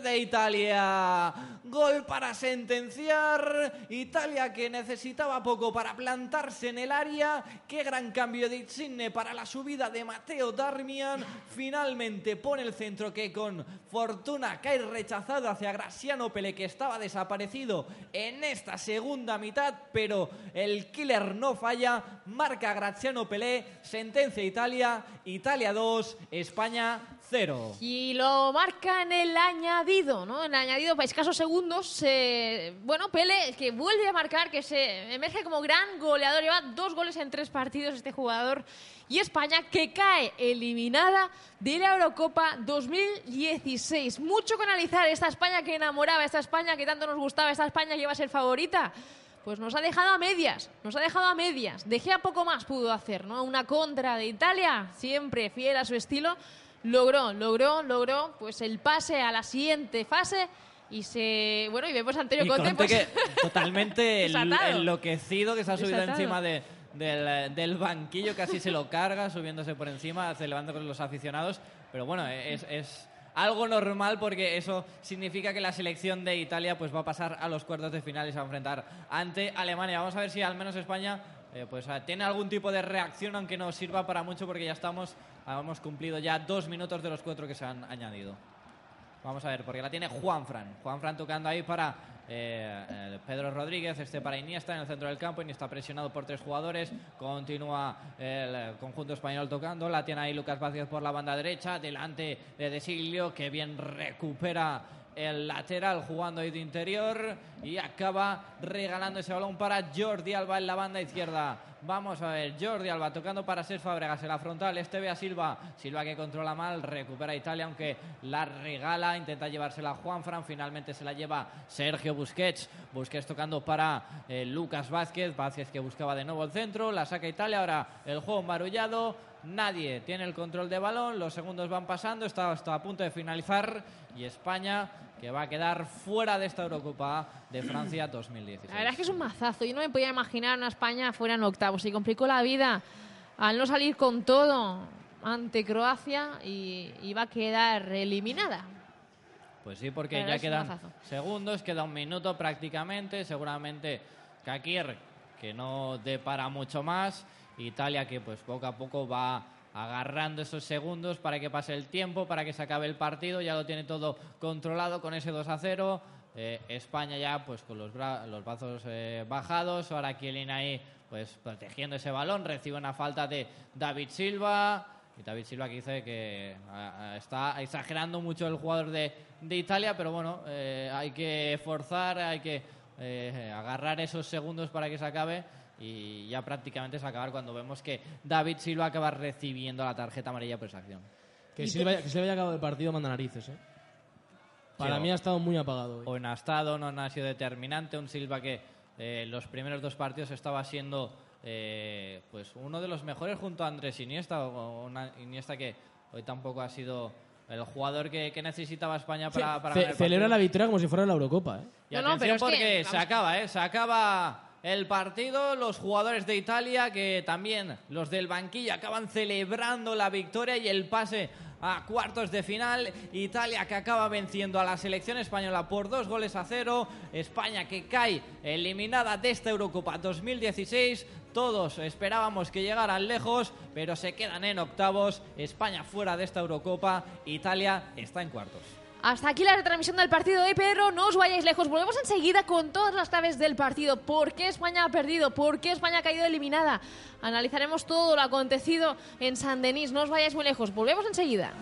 de Italia. Gol para sentenciar. Italia que necesitaba poco para plantarse en el área. Qué gran cambio de Insigne para la subida de Mateo Darmian. Finalmente pone el centro que con fortuna cae rechazado hacia Graciano Pelé que estaba desaparecido en esta segunda mitad. Pero el killer no falla. Marca Graziano Pelé. Sentencia Italia. Italia 2. España 0. Y lo marca en el añadido, ¿no? En el añadido, para escasos segundos, bueno, Pele, que vuelve a marcar, que se emerge como gran goleador, lleva dos goles en tres partidos este jugador, y España que cae eliminada de la Eurocopa 2016. Mucho que analizar, esta España que enamoraba, esta España que tanto nos gustaba, esta España que iba a ser favorita. Pues nos ha dejado a medias, nos ha dejado a medias. A poco más pudo hacer, ¿no? Una contra de Italia, siempre fiel a su estilo, logró, logró, logró pues el pase a la siguiente fase y se bueno y vemos a Antonio Y Conte, Conte pues, que totalmente el- enloquecido que se ha subido Desatado. encima de- del, del banquillo, casi se lo carga, subiéndose por encima, celebrando con los aficionados. Pero bueno, es, es algo normal porque eso significa que la selección de Italia pues va a pasar a los cuartos de final y se va a enfrentar ante Alemania. Vamos a ver si al menos España pues eh, tiene algún tipo de reacción, aunque no sirva para mucho porque ya estamos, hemos cumplido ya dos minutos de los cuatro que se han añadido. Vamos a ver, porque la tiene Juanfran. Juanfran tocando ahí para eh, Pedro Rodríguez, este para Iniesta en el centro del campo. Iniesta presionado por tres jugadores. Continúa el eh, conjunto español tocando. La tiene ahí Lucas Vázquez por la banda derecha. Delante de De Siglio, que bien recupera el lateral jugando ahí de interior. Y acaba regalando ese balón para Jordi Alba en la banda izquierda. Vamos a ver, Jordi Alba tocando para Ser Fabregas en la frontal. Este ve a Silva. Silva que controla mal, recupera Italia, aunque la regala. Intenta llevársela a Juanfran. Finalmente se la lleva Sergio Busquets. Busquets tocando para eh, Lucas Vázquez. Vázquez que buscaba de nuevo el centro. La saca Italia. Ahora el juego marullado. Nadie tiene el control de balón. Los segundos van pasando. Está hasta a punto de finalizar. Y España que va a quedar fuera de esta Eurocopa de Francia 2016. La verdad es que es un mazazo. Yo no me podía imaginar una España fuera en octavos. Se complicó la vida al no salir con todo ante Croacia y iba a quedar eliminada. Pues sí, porque Pero ya quedan mazazo. segundos, queda un minuto prácticamente. Seguramente Kakir, que no depara mucho más. Italia, que pues poco a poco va agarrando esos segundos para que pase el tiempo, para que se acabe el partido. Ya lo tiene todo controlado con ese 2 a 0. Eh, España ya pues con los, los brazos eh, bajados. Ahora Kielin ahí pues protegiendo ese balón. Recibe una falta de David Silva. Y David Silva que dice que está exagerando mucho el jugador de, de Italia, pero bueno, eh, hay que forzar, hay que eh, agarrar esos segundos para que se acabe y ya prácticamente a acabar cuando vemos que David Silva acaba recibiendo la tarjeta amarilla por esa acción. Que Silva, que Silva haya acabado el partido manda narices, ¿eh? Para Sí, mí ha estado muy apagado hoy. O en ha estado, no ha sido determinante, un Silva que eh, los primeros dos partidos estaba siendo eh, pues uno de los mejores junto a Andrés Iniesta, o una Iniesta que hoy tampoco ha sido el jugador que, que necesitaba España para, para Ce- ganar el celebra la victoria como si fuera la Eurocopa, ¿eh? Y No, no, pero es que, porque se acaba, ¿eh? Se acaba el partido. Los jugadores de Italia, que también los del banquillo, acaban celebrando la victoria y el pase a cuartos de final. Italia que acaba venciendo a la selección española por dos goles a cero. España que cae eliminada de esta Eurocopa 2016. Todos esperábamos que llegaran lejos, pero se quedan en octavos. España fuera de esta Eurocopa. Italia está en cuartos. Hasta aquí la retransmisión del partido de pero no os vayáis lejos. Volvemos enseguida con todas las claves del partido. ¿Por qué España ha perdido? ¿Por qué España ha caído eliminada? Analizaremos todo lo acontecido en San Denis. No os vayáis muy lejos. Volvemos enseguida.